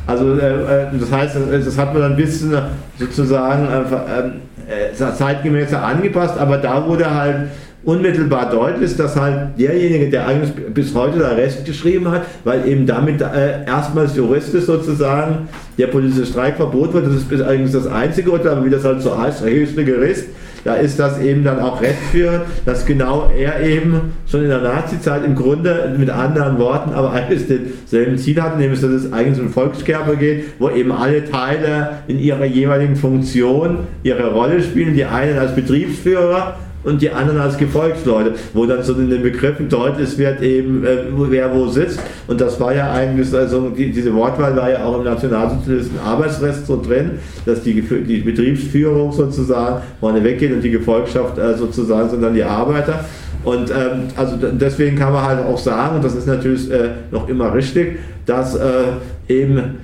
also äh, äh, das heißt, das hat man ein bisschen sozusagen äh, zeitgemäßer angepasst, aber da wurde halt unmittelbar deutlich, dass halt derjenige, der eigentlich bis heute da Rest geschrieben hat, weil eben damit äh, erstmals juristisch sozusagen der politische Streik verboten wird, das ist eigentlich das einzige Urteil, aber wie das halt so heißt, höchste Gericht, da ist das eben dann auch recht für, dass genau er eben schon in der Nazi-Zeit im Grunde mit anderen Worten, aber eigentlich denselben Ziel hat, nämlich dass es eigentlich um Volkskörper geht, wo eben alle Teile in ihrer jeweiligen Funktion ihre Rolle spielen, die einen als Betriebsführer, und die anderen als Gefolgsleute, wo dann so in den Begriffen deutlich wird, eben äh, wer wo sitzt. Und das war ja eigentlich, also die, diese Wortwahl war ja auch im nationalsozialistischen Arbeitsrecht so drin, dass die, die Betriebsführung sozusagen vorne weggeht und die Gefolgschaft äh, sozusagen sind dann die Arbeiter. Und ähm, also deswegen kann man halt auch sagen, und das ist natürlich äh, noch immer richtig, dass äh, eben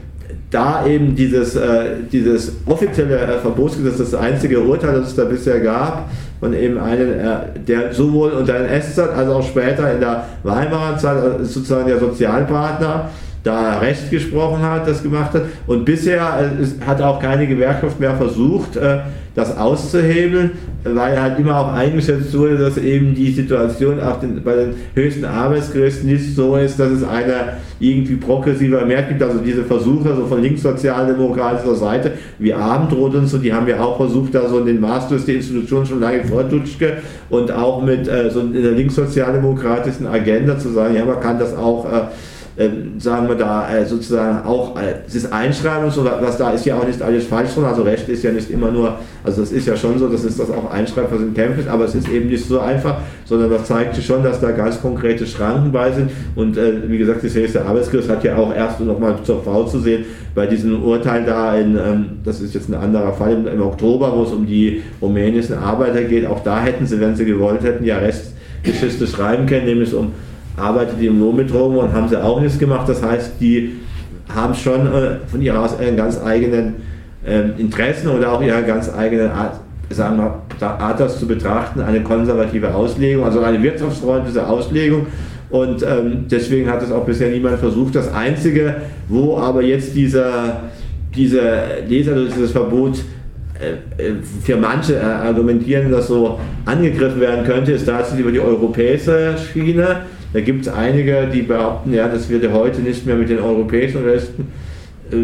da eben dieses, äh, dieses offizielle äh, Verbotsgesetz, das einzige Urteil, das es da bisher gab, von eben einem, äh, der sowohl unter NS-Zeit als auch später in der Weimarer Zeit sozusagen der Sozialpartner da Recht gesprochen hat, das gemacht hat. Und bisher äh, hat auch keine Gewerkschaft mehr versucht, äh, das auszuhebeln, weil halt immer auch eingeschätzt wurde, dass eben die Situation auch den, bei den höchsten Arbeitsgerichten nicht so ist, dass es eine irgendwie progressiver Mehr gibt. Also diese Versuche so von linkssozialdemokratischer Seite, wie Abendrot und so, die haben ja auch versucht, da so in den Maßstab der Institution schon lange vor Dutschke und auch mit äh, so in der linkssozialdemokratischen Agenda zu sagen, ja, man kann das auch äh, sagen wir da äh, sozusagen auch äh, das Einschreiben und so, was da ist ja auch nicht alles falsch drin, also Recht ist ja nicht immer nur, also das ist ja schon so, dass es das auch Einschreiben, was in Kämpfen ist, aber es ist eben nicht so einfach, sondern das zeigt schon, dass da ganz konkrete Schranken bei sind. Und äh, wie gesagt, das höchste Arbeitsgericht hat ja auch erst nochmal zur Frau zu sehen, bei diesem Urteil da in, ähm, das ist jetzt ein anderer Fall im, im Oktober, wo es um die rumänischen Arbeiter geht, auch da hätten sie, wenn sie gewollt hätten, ja Rechtsgeschichte schreiben können, nämlich um arbeitet die im Lohn und haben sie auch nichts gemacht. Das heißt, die haben schon äh, von ihrer aus einen ganz eigenen Interessen oder auch ihre ganz eigene Art, sagen wir, Art das zu betrachten, eine konservative Auslegung, also eine wirtschaftsfreundliche Auslegung. Und ähm, deswegen hat es auch bisher niemand versucht. Das Einzige, wo aber jetzt dieser, dieser Leser, dieses Verbot äh, äh, für manche argumentieren, dass so angegriffen werden könnte, ist tatsächlich über die europäische Schiene. Da gibt es einige, die behaupten, ja, das würde heute nicht mehr mit den europäischen Rechten äh,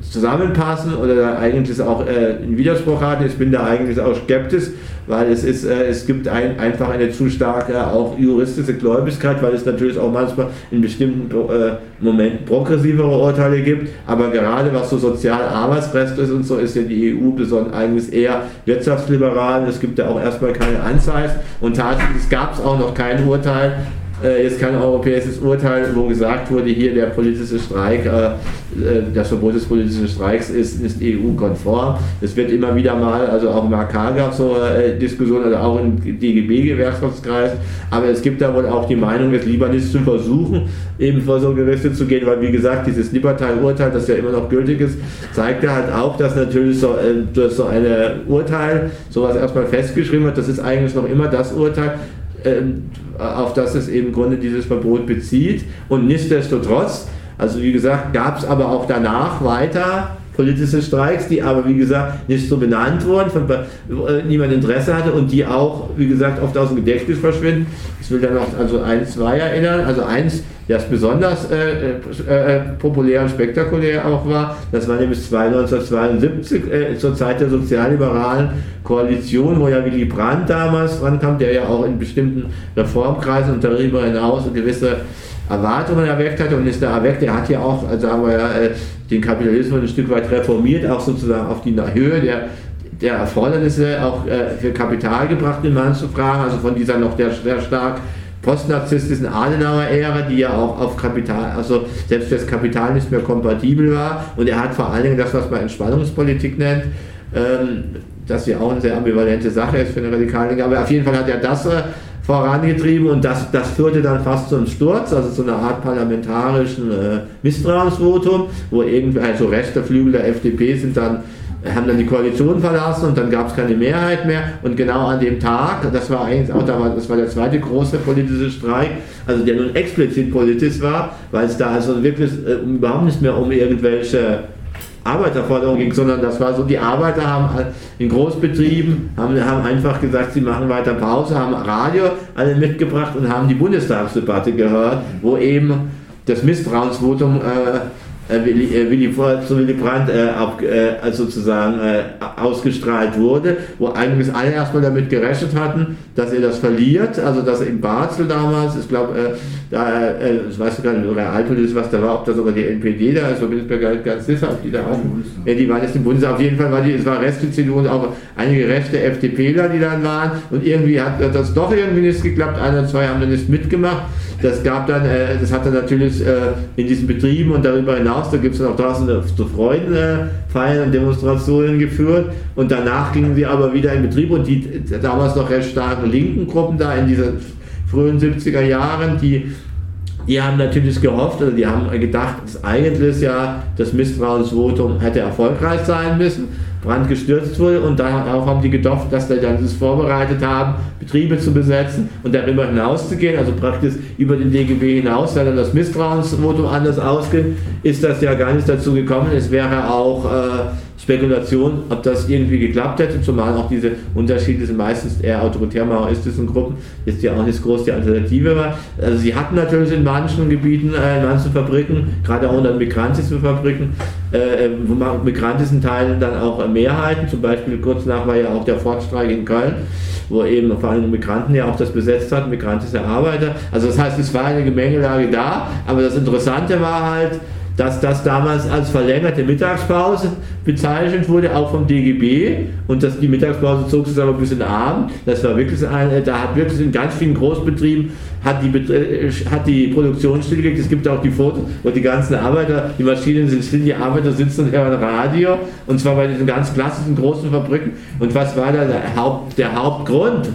zusammenpassen oder eigentlich auch äh, einen Widerspruch hatten. Ich bin da eigentlich auch skeptisch, weil es ist, äh, es gibt ein, einfach eine zu starke auch juristische Gläubigkeit, weil es natürlich auch manchmal in bestimmten äh, Momenten progressivere Urteile gibt, aber gerade was so Sozial-Arbeitsrecht ist und so, ist ja die EU besonders eigentlich eher wirtschaftsliberal. Es gibt ja auch erstmal keine Anzeichen und tatsächlich gab es auch noch kein Urteil, äh, ist kein europäisches Urteil, wo gesagt wurde, hier der politische Streik, äh, äh das Verbot des politischen Streiks ist, ist EU-konform. Es wird immer wieder mal, also auch im AK gab es so äh, Diskussionen, also auch im DGB-Gewerkschaftskreis, aber es gibt da wohl auch die Meinung des Libanis zu versuchen, eben vor so Gerichte zu gehen, weil wie gesagt, dieses Libertal-Urteil, das ja immer noch gültig ist, zeigt ja halt auch, dass natürlich so, äh, so ein Urteil sowas erstmal festgeschrieben wird, das ist eigentlich noch immer das Urteil, auf das es eben im Grunde dieses Verbot bezieht. Und nichtsdestotrotz, also wie gesagt, gab es aber auch danach weiter politische Streiks, die aber wie gesagt nicht so benannt wurden, von äh, niemand Interesse hatte und die auch, wie gesagt, oft aus dem Gedächtnis verschwinden. Ich will da noch also ein, zwei erinnern. Also eins, das besonders äh, äh, äh, populär und spektakulär auch war, das war nämlich 1972 äh, zur Zeit der sozialliberalen Koalition, wo ja Willy Brandt damals rankam, der ja auch in bestimmten Reformkreisen und darüber hinaus gewisse Erwartungen erweckt hat und ist da erweckt. Er hat ja auch, also sagen wir, äh, den Kapitalismus ein Stück weit reformiert, auch sozusagen auf die Höhe der, der Erfordernisse auch äh, für Kapital gebracht in manchen Fragen, also von dieser noch sehr, sehr stark postnarzisstischen Adenauer-Ära, die ja auch auf Kapital, also selbst das Kapital nicht mehr kompatibel war. Und er hat vor allen Dingen das, was man Entspannungspolitik nennt, ähm, das ja auch eine sehr ambivalente Sache ist für eine Radikale, aber auf jeden Fall hat er das äh, vorangetrieben und das, das führte dann fast zum Sturz, also zu einer Art parlamentarischen äh, Misstrauensvotum, wo irgendwie, also rechte Flügel der FDP sind dann haben dann die Koalition verlassen und dann gab es keine Mehrheit mehr. Und genau an dem Tag, das war eigentlich auch das war der zweite große politische Streik, also der nun explizit politisch war, weil es da also wirklich äh, überhaupt nicht mehr um irgendwelche Arbeiterforderung ging, sondern das war so, die Arbeiter haben in Großbetrieben, haben, haben einfach gesagt, sie machen weiter Pause, haben Radio alle mitgebracht und haben die Bundestagsdebatte gehört, wo eben das Misstrauensvotum äh, äh, Willy, äh, Willy, zu Willy Brandt äh, ab, äh, also sozusagen äh, ausgestrahlt wurde, wo eigentlich alle erstmal damit gerechnet hatten, dass er das verliert, also dass er in Basel damals, ich glaube, äh, da, äh, ich weiß gar nicht, realpolitisch, was da war, ob da sogar die NPD da ist, so bin ich mir gar nicht ganz sicher, ob die da auch, ja, die waren jetzt im Bundestag, auf jeden Fall war die, es war rechte CDU und auch einige rechte FDPler, die dann waren. Und irgendwie hat das doch irgendwie nicht geklappt, ein oder zwei haben dann nicht mitgemacht, das gab dann, äh, das hat dann natürlich in diesen Betrieben und darüber hinaus da gibt es dann auch draußen zu Freudenfeiern und Demonstrationen geführt. Und danach gingen sie aber wieder in Betrieb. Und die damals noch recht starken linken Gruppen da in diesen frühen 70er Jahren, die die haben natürlich gehofft, oder die haben gedacht, dass eigentlich ja das Misstrauensvotum hätte erfolgreich sein müssen. Brand gestürzt wurde und darauf haben die gedacht, dass sie dann das vorbereitet haben, Betriebe zu besetzen und darüber hinaus zu gehen, also praktisch über den DGB hinaus, weil dann das Misstrauensvotum anders ausgeht, ist das ja gar nicht dazu gekommen. Es wäre auch äh, Spekulation, ob das irgendwie geklappt hätte, zumal auch diese Unterschiede sind meistens eher autoritär-maoistischen Gruppen, ist ja auch nicht groß die Alternative war. Also sie hatten natürlich in manchen Gebieten, äh, in manchen Fabriken, gerade auch den migrantischen Fabriken, äh, wo man migrantischen Teilen dann auch Mehrheiten, zum Beispiel kurz nach war ja auch der Fortstreik in Köln, wo eben vor allem Migranten ja auch das besetzt hatten, migrantische Arbeiter. Also das heißt, es war eine Gemengelage da, aber das Interessante war halt, dass das damals als verlängerte Mittagspause bezeichnet wurde, auch vom DGB und dass die Mittagspause zog sich aber bis in den Abend. Das war wirklich eine, da hat wirklich in ganz vielen Großbetrieben hat die, äh, hat die Produktion stillgelegt. Es gibt auch die Fotos, wo die ganzen Arbeiter, die Maschinen sind still, die Arbeiter sitzen und hören Radio und zwar bei diesen ganz klassischen großen Fabriken. Und was war da der, Haupt, der Hauptgrund?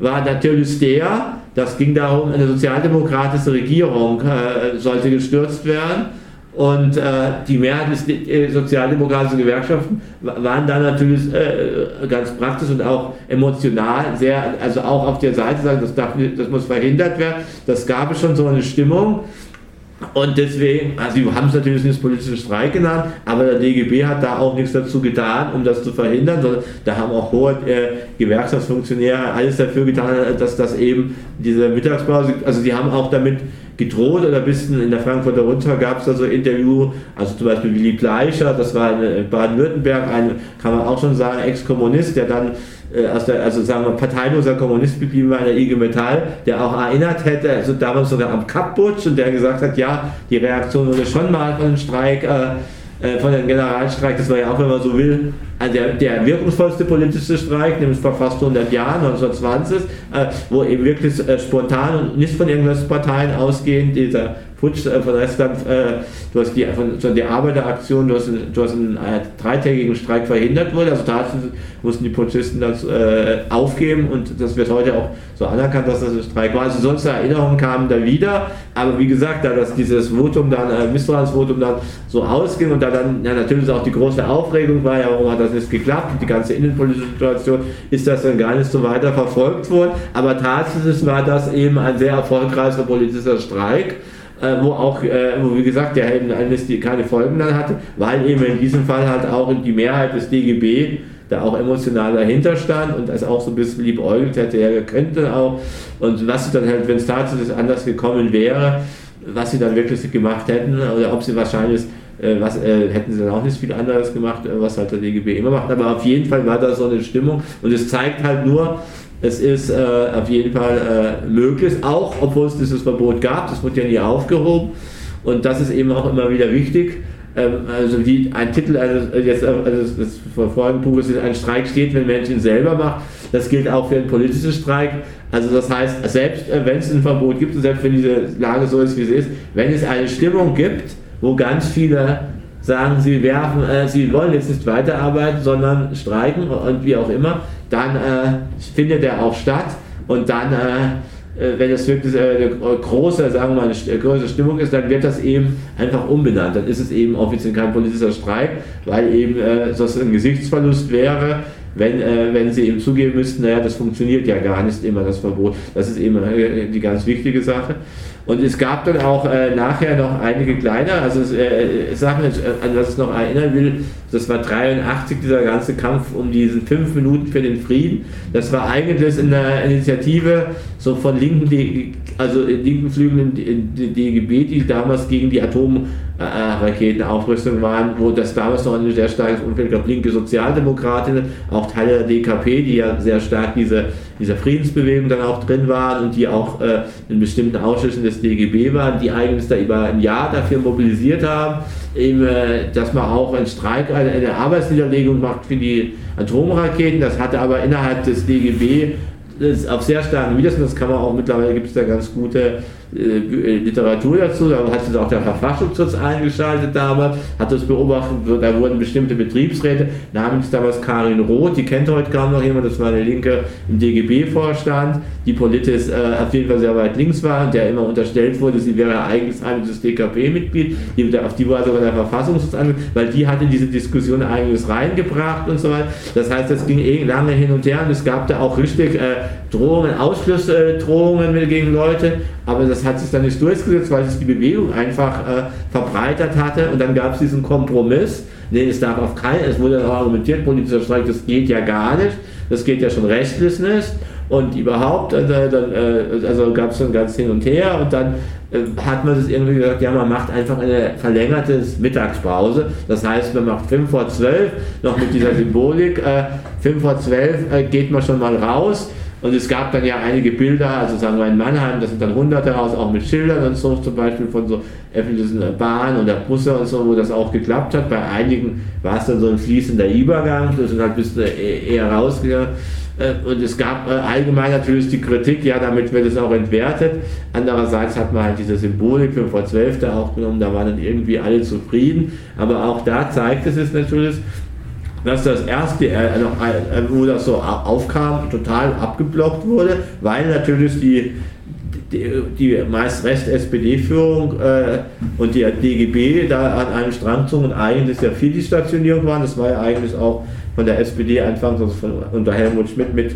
War natürlich der, das ging darum, eine sozialdemokratische Regierung äh, sollte gestürzt werden und äh, die Mehrheit der äh, sozialdemokratischen Gewerkschaften waren da natürlich äh, ganz praktisch und auch emotional sehr, also auch auf der Seite sagen, das, darf, das muss verhindert werden. Das gab es schon so eine Stimmung. Und deswegen, also wir haben es natürlich nicht politischen Streik genannt, aber der DGB hat da auch nichts dazu getan, um das zu verhindern, sondern da haben auch hohe äh, Gewerkschaftsfunktionäre alles dafür getan, dass das eben diese Mittagspause, also sie haben auch damit gedroht oder ein bisschen in der Frankfurter Rundschau? Gab es da so Interview, also zum Beispiel Willy Bleicher, das war in Baden-Württemberg, ein, kann man auch schon sagen, Ex-Kommunist, der dann äh, aus der, also sagen wir, parteiloser Kommunist geblieben war in der IG Metall, der auch erinnert hätte, also damals sogar am Kapputsch und der gesagt hat, ja, die Reaktion wurde schon mal von dem Streik, äh, äh, von dem Generalstreik, das war ja auch, wenn man so will, also der, der wirkungsvollste politische Streik, nämlich vor fast 100 Jahren, 1920, äh, wo eben wirklich äh, spontan und nicht von irgendwelchen Parteien ausgehend dieser Putsch äh, von Estland, äh, du hast die, von, die Arbeiteraktion, du hast, du hast einen äh, dreitägigen Streik verhindert wurde, also tatsächlich mussten die Putschisten das äh, aufgeben und das wird heute auch so anerkannt, dass das ein Streik war. Also sonst Erinnerungen kamen da wieder, aber wie gesagt, da das dieses Votum dann, äh, Misstrauensvotum dann so ausging und da dann ja, natürlich auch die große Aufregung war, ja, warum hat das nicht geklappt, die ganze innenpolitische Situation, ist das dann gar nicht so weiter verfolgt worden, aber tatsächlich war das eben ein sehr erfolgreicher politischer Streik äh, wo auch, äh, wo wie gesagt, der Helden Amnesty keine Folgen dann hatte, weil eben in diesem Fall halt auch die Mehrheit des DGB da auch emotional dahinter stand und das auch so ein bisschen liebäugelt hätte, er könnte auch. Und was sie dann halt, wenn es tatsächlich anders gekommen wäre, was sie dann wirklich gemacht hätten oder ob sie wahrscheinlich äh, was äh, hätten sie dann auch nicht viel anderes gemacht, äh, was halt der DGB immer macht. Aber auf jeden Fall war da so eine Stimmung und es zeigt halt nur, es ist äh, auf jeden Fall äh, möglich, auch obwohl es dieses Verbot gab, das wurde ja nie aufgehoben. Und das ist eben auch immer wieder wichtig. Ähm, also wie ein Titel eines, äh, jetzt, also des vorigen Buches ist, ein Streik steht, wenn Menschen ihn selber macht. Das gilt auch für einen politischen Streik. Also das heißt, selbst äh, wenn es ein Verbot gibt und selbst wenn diese Lage so ist, wie sie ist, wenn es eine Stimmung gibt, wo ganz viele sagen, sie werfen, äh, sie wollen jetzt nicht weiterarbeiten, sondern streiken und wie auch immer, dann äh, findet er auch statt und dann, äh, äh wenn es wirklich äh, eine große, sagen wir mal, eine größere Stimmung ist, dann wird das eben einfach umbenannt. Dann ist es eben offiziell kein politischer Streik, weil eben äh, das ein Gesichtsverlust wäre, wenn, äh, wenn sie eben zugeben müssten, naja, das funktioniert ja gar nicht immer, das Verbot. Das ist eben äh, die ganz wichtige Sache. Und es gab dann auch äh, nachher noch einige kleine, also äh, Sachen, an was ich noch erinnern will, das war 83 dieser ganze Kampf um diesen fünf Minuten für den Frieden. Das war eigentlich in der Initiative so von linken, also linken Flügeln DGB, die damals gegen die Atomraketenaufrüstung waren, wo das damals noch ein sehr starkes Umfeld gab, linke Sozialdemokratinnen, auch Teile der DKP, die ja sehr stark diese, dieser Friedensbewegung dann auch drin waren und die auch äh, in bestimmten Ausschüssen des DGB waren, die eigentlich da über ein Jahr dafür mobilisiert haben, eben, äh, dass man auch einen Streik, eine, eine Arbeitsniederlegung macht für die Atomraketen. Das hatte aber innerhalb des DGB auf sehr starken Widerstand, das kann man auch mittlerweile, gibt es da ganz gute Literatur dazu, da hat sich auch der Verfassungsschutz eingeschaltet damals, hat das beobachtet, da wurden bestimmte Betriebsräte, namens damals Karin Roth, die kennt heute kaum noch jemand, das war eine Linke im DGB-Vorstand, die politisch äh, auf jeden Fall sehr weit links war und der immer unterstellt wurde, sie wäre eigentlich heimliches DKP-Mitglied, auf die war sogar der Verfassungsschutz an, weil die hatte diese Diskussion eigentlich reingebracht und so weiter. Das heißt, das ging eh lange hin und her und es gab da auch richtig äh, Drohungen, Ausschlussdrohungen gegen Leute, aber das hat sich dann nicht durchgesetzt, weil sich die Bewegung einfach äh, verbreitert hatte und dann gab es diesen Kompromiss, nee, es darf auf keinen, es wurde auch argumentiert, politischer Streik, das geht ja gar nicht, das geht ja schon rechtlich nicht. Und überhaupt, also, dann, äh, also gab es dann ganz hin und her und dann äh, hat man das irgendwie gesagt, ja, man macht einfach eine verlängerte Mittagspause. Das heißt, man macht 5 vor 12, noch mit dieser Symbolik, äh, 5 vor 12 äh, geht man schon mal raus und es gab dann ja einige Bilder, also sagen wir in Mannheim, das sind dann hunderte raus, auch mit Schildern und so, zum Beispiel von so öffentlichen Bahnen oder Busse und so, wo das auch geklappt hat. Bei einigen war es dann so ein fließender Übergang, das sind halt ein bisschen eher rausgegangen. Äh, und es gab äh, allgemein natürlich die Kritik, ja, damit wird es auch entwertet. Andererseits hat man halt diese Symbolik 5 vor 12 da auch genommen, da waren dann irgendwie alle zufrieden. Aber auch da zeigt es sich natürlich, dass das erste, äh, äh, wo das so aufkam, total abgeblockt wurde, weil natürlich die, die, die meist Rest-SPD-Führung äh, und die DGB da an einem Strang zogen und eigentlich ja viel die Stationierung waren. Das war ja eigentlich auch von der SPD anfangs, also von, unter Helmut Schmidt mit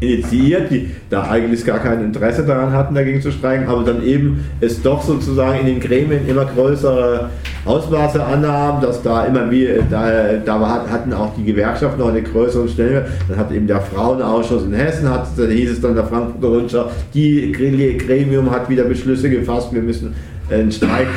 initiiert, die da eigentlich gar kein Interesse daran hatten, dagegen zu streiken, aber dann eben es doch sozusagen in den Gremien immer größere Ausmaße annahm, dass da immer wie, da, da hatten auch die Gewerkschaften noch eine größere Stelle. Dann hat eben der Frauenausschuss in Hessen, hat, da hieß es dann der Frankfurter Rundschau, die Gremium hat wieder Beschlüsse gefasst, wir müssen ein Streik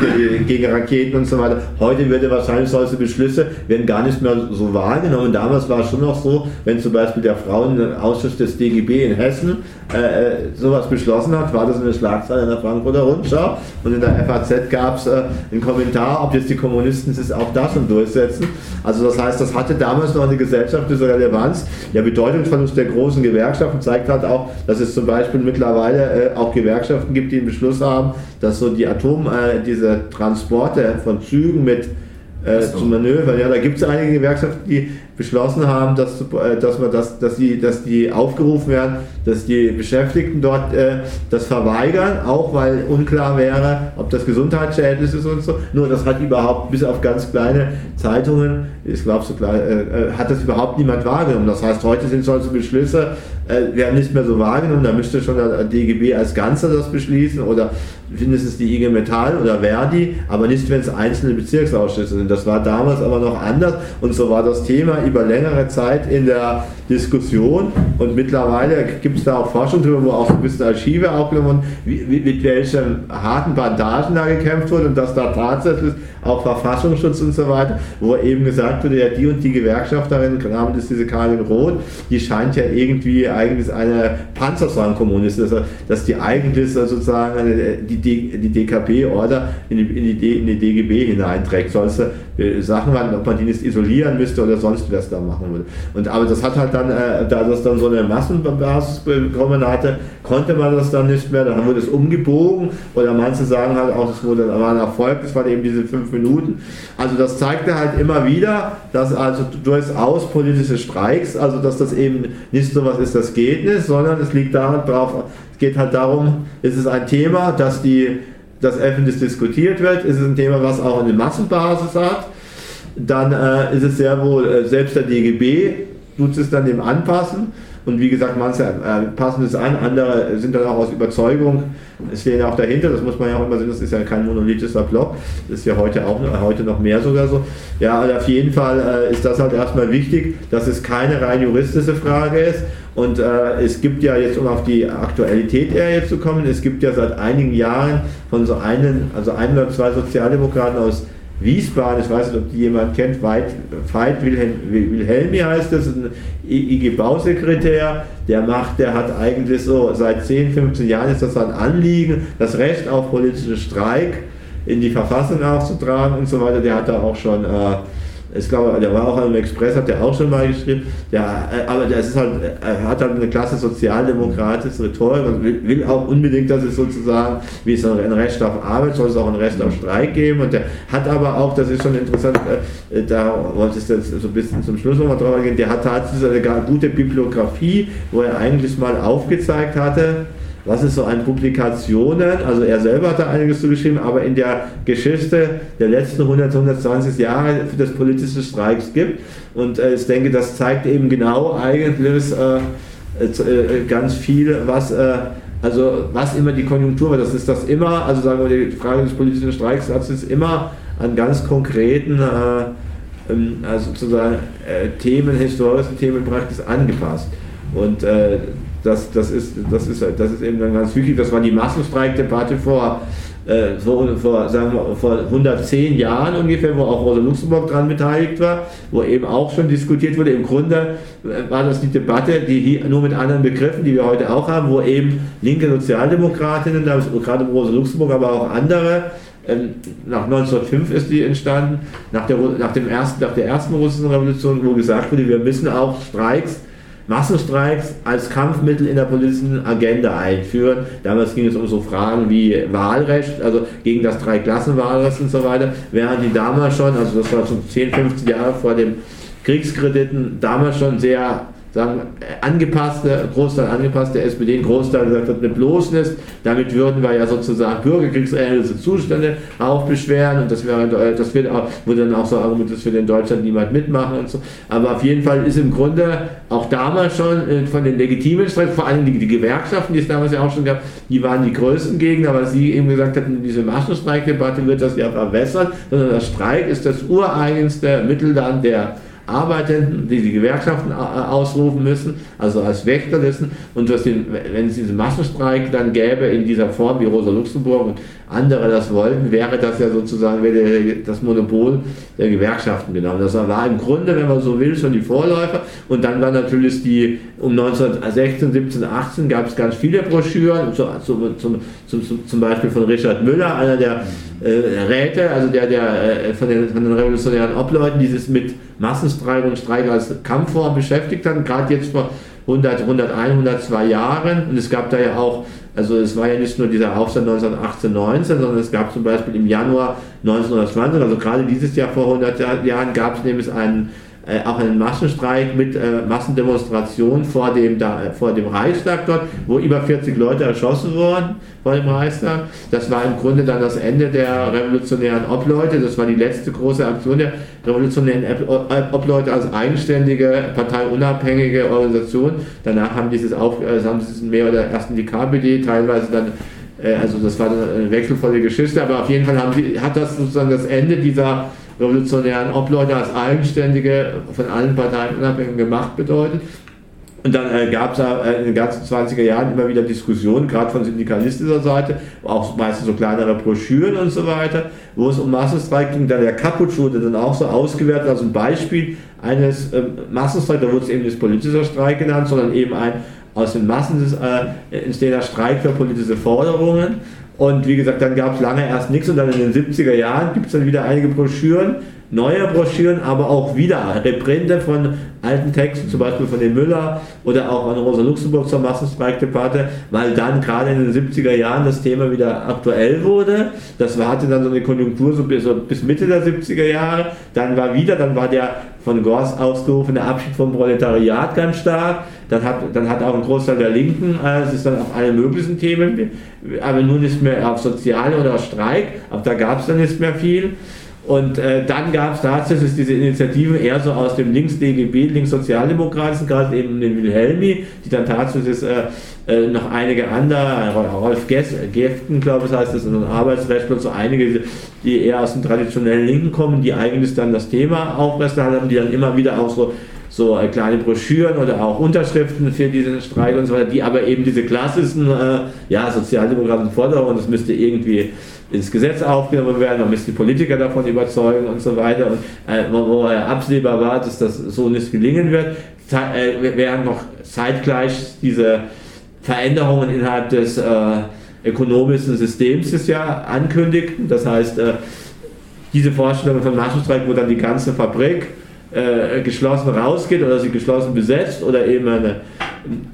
gegen Raketen und so weiter. Heute würde wahrscheinlich solche Beschlüsse werden gar nicht mehr so wahrgenommen. Damals war es schon noch so, wenn zum Beispiel der Frauenausschuss des DGB in Hessen äh, äh, sowas beschlossen hat, war das eine Schlagzeile in der Frankfurter Rundschau und in der FAZ gab es äh, einen Kommentar, ob jetzt die Kommunisten sich auch das schon durchsetzen. Also das heißt, das hatte damals noch eine gesellschaftliche Relevanz. Der Bedeutungsverlust der großen Gewerkschaften zeigt halt auch, dass es zum Beispiel mittlerweile äh, auch Gewerkschaften gibt, die einen Beschluss haben, dass so die Atom, äh, diese Transporte von Zügen mit äh, so. zu Manövern. Ja, da gibt es einige Gewerkschaften, die beschlossen haben, dass, äh, dass, man das, dass, die, dass die aufgerufen werden, dass die Beschäftigten dort äh, das verweigern, auch weil unklar wäre, ob das gesundheitsschädlich ist und so. Nur das hat überhaupt, bis auf ganz kleine Zeitungen, ich glaube so klar, äh, äh, hat das überhaupt niemand wahrgenommen. Das heißt, heute sind solche Beschlüsse, äh, werden nicht mehr so wahrgenommen, da müsste schon der DGB als Ganzer das beschließen oder mindestens die IG Metall oder Verdi, aber nicht, wenn es einzelne Bezirksausschüsse sind. Das war damals aber noch anders und so war das Thema über längere Zeit in der Diskussion und mittlerweile gibt es da auch Forschung darüber, wo auch ein bisschen Archive aufgenommen wurden, mit welchen harten Bandagen da gekämpft wurde und dass da tatsächlich auch Verfassungsschutz und so weiter, wo eben gesagt wurde, ja die und die Gewerkschafterin, Name ist diese Karin Roth, die scheint ja irgendwie eigentlich eine Panzerstrangkommunistin, also, dass die eigentlich sozusagen eine, die, die DKP-Order in die, in, die, in die DGB hineinträgt. Solche Sachen, ob man die nicht isolieren müsste oder sonst was da machen würde. Und, aber das hat halt dann, äh, da das dann so eine Massenbasis bekommen hatte, konnte man das dann nicht mehr, dann wurde es umgebogen. Oder manche sagen halt auch, das wurde, war ein Erfolg, das waren eben diese fünf Minuten. Also das zeigte halt immer wieder, dass also durchaus politische Streiks, also dass das eben nicht so was ist, das geht nicht, sondern es liegt daran es geht halt darum, ist es ein Thema, dass die das öffentlich diskutiert wird, ist es ein Thema, was auch eine Massenbasis hat, dann äh, ist es sehr wohl, äh, selbst der DGB tut es dann dem anpassen. Und wie gesagt, manche äh, passen es an, andere sind dann auch aus Überzeugung, stehen auch dahinter, das muss man ja auch immer sehen, das ist ja kein monolithischer Block, das ist ja heute auch heute noch mehr sogar so. Ja, auf jeden Fall äh, ist das halt erstmal wichtig, dass es keine rein juristische Frage ist. Und äh, es gibt ja jetzt, um auf die Aktualität eher zu kommen, es gibt ja seit einigen Jahren von so einen, also ein oder zwei Sozialdemokraten aus Wiesbaden, ich weiß nicht, ob die jemand kennt, Veit, Veit Wilhelm, Wilhelmi heißt das, ein IG Bausekretär, der macht, der hat eigentlich so seit 10, 15 Jahren ist das ein Anliegen, das Recht auf politischen Streik in die Verfassung aufzutragen und so weiter, der hat da auch schon äh, ich glaube, der war auch im Express, hat der auch schon mal geschrieben. Der, äh, aber der ist halt, er hat halt eine klasse sozialdemokratische Rhetorik und will, auch unbedingt, dass es sozusagen, wie es ein Recht auf Arbeit, soll es auch ein Recht auf Streik geben. Und der hat aber auch, das ist schon interessant, äh, äh, da wollte ich jetzt so ein bisschen zum Schluss nochmal drauf gehen, der hat tatsächlich eine gute Bibliografie, wo er eigentlich mal aufgezeigt hatte, was ist so an Publikationen, also er selber hat da einiges zugeschrieben, aber in der Geschichte der letzten 100, 120 Jahre des politischen Streiks gibt. Und äh, ich denke, das zeigt eben genau eigentlich äh, äh, ganz viel, was, äh, also was immer die Konjunktur war. Das ist das immer, also sagen wir, die Frage des politischen Streiks ist immer an ganz konkreten äh, ähm, also sozusagen äh, Themen, historischen Themen praktisch angepasst. Und äh, das, das, ist, das, ist, das ist eben dann ganz wichtig. Das war die Massenstreikdebatte vor, äh, vor, vor, sagen wir, vor 110 Jahren ungefähr, wo auch Rosa Luxemburg daran beteiligt war, wo eben auch schon diskutiert wurde. Im Grunde äh, war das die Debatte, die nur mit anderen Begriffen, die wir heute auch haben, wo eben linke Sozialdemokratinnen, gerade Rosa Luxemburg, aber auch andere, ähm, nach 1905 ist die entstanden, nach der, nach, dem ersten, nach der ersten russischen Revolution, wo gesagt wurde, wir müssen auch Streiks Massenstreiks als Kampfmittel in der politischen Agenda einführen. Damals ging es um so Fragen wie Wahlrecht, also gegen das Dreiklassenwahlrecht und so weiter, während die damals schon, also das war schon 10, 15 Jahre vor dem Kriegskrediten, damals schon sehr sagen, angepasste, Großteil angepasste SPD, ein Großteil gesagt hat, eine Bloßnis. Damit würden wir ja sozusagen bürgerkriegsähnliche Zustände aufbeschweren und das, wäre, das wird auch, wurde dann auch so argumentiert, das wird in Deutschland niemand mitmachen und so. Aber auf jeden Fall ist im Grunde auch damals schon äh, von den legitimen Streiks, vor allem die, die Gewerkschaften, die es damals ja auch schon gab, die waren die größten Gegner, weil sie eben gesagt hatten, diese Massenstreikdebatte wird das ja verwässern, sondern der Streik ist das ureigenste Mittel dann der Arbeitenden, die die Gewerkschaften ausrufen müssen, also als Wächter dessen. Und den, wenn es diesen Massenstreik dann gäbe in dieser Form, wie Rosa Luxemburg und andere das wollten, wäre das ja sozusagen das Monopol der Gewerkschaften genommen. Das war im Grunde, wenn man so will, schon die Vorläufer. Und dann war natürlich die, um 1916, 17, 18 gab es ganz viele Broschüren, zum, zum, zum, zum Beispiel von Richard Müller, einer der Räte, also der, der äh, von, den, von den revolutionären Obleuten, die sich mit Massenstreik und Streik als Kampfform beschäftigt haben, gerade jetzt vor 100, 101, 102 Jahren. Und es gab da ja auch, also es war ja nicht nur dieser Aufstand 1918, 19, sondern es gab zum Beispiel im Januar 1920, also gerade dieses Jahr vor 100 Jahren, gab es nämlich einen äh, auch einen Massenstreik mit äh, Massendemonstrationen vor dem, da, äh, vor dem Reichstag dort, wo über 40 Leute erschossen wurden vor dem Reichstag. Das war im Grunde dann das Ende der revolutionären Obleute. Das war die letzte große Aktion der revolutionären Obleute als eigenständige, parteiunabhängige Organisation. Danach haben dieses auf, äh, haben sie mehr oder ersten die KPD, teilweise dann äh, also das war eine wechselvolle Geschichte, aber auf jeden Fall sie, hat das sozusagen das Ende dieser revolutionären Obleute als eigenständige, von allen Parteien unabhängige Macht bedeutet. Und dann äh, gab es äh, in den ganzen 20er Jahren immer wieder Diskussionen, gerade von syndikalistischer Seite, auch meistens so kleinere Broschüren und so weiter, wo es um Massenstreik ging. Dann der Kaputsch wurde dann auch so ausgewertet als ein Beispiel eines äh, Massenstreiks, da wurde es eben nicht politischer Streik genannt, sondern eben ein aus den Massen äh, entstehender Streik für politische Forderungen. Und wie gesagt, dann gab es lange erst nichts und dann in den 70er Jahren gibt es dann wieder einige Broschüren, neue Broschüren, aber auch wieder Reprinte von alten Texten, zum Beispiel von den Müller oder auch an Rosa Luxemburg zur Massenstreikdebatte, weil dann gerade in den 70er Jahren das Thema wieder aktuell wurde. Das hatte dann so eine Konjunktur so bis, so bis Mitte der 70er Jahre. Dann war wieder, dann war der von Gors ausgerufene Abschied vom Proletariat ganz stark. Dann hat, dann hat auch ein Großteil der Linken, äh, es ist dann auf alle möglichen Themen, aber nur nicht mehr auf Soziale oder Streik, aber da gab es dann nicht mehr viel. Und äh, dann gab es tatsächlich diese Initiativen eher so aus dem Links-DGB, Links-Sozialdemokratischen, gerade eben den Wilhelmi, die dann tatsächlich äh, äh, noch einige andere, Rolf Geften, glaube ich, heißt das, und Arbeitsrechtler, so einige, die eher aus dem traditionellen Linken kommen, die eigentlich dann das Thema aufrechterhalten haben, die dann immer wieder auch so so äh, kleine Broschüren oder auch Unterschriften für diesen Streik und so weiter, die aber eben diese klassischen äh, ja, sozialdemokratischen Forderungen, das müsste irgendwie ins Gesetz aufgenommen werden, man müsste die Politiker davon überzeugen und so weiter. Und äh, wo er absehbar war, dass das so nicht gelingen wird, äh, während noch zeitgleich diese Veränderungen innerhalb des äh, ökonomischen Systems das ja ankündigten. Das heißt, äh, diese Vorstellung von Massenstreik, wo dann die ganze Fabrik äh, geschlossen rausgeht oder sie geschlossen besetzt oder eben eine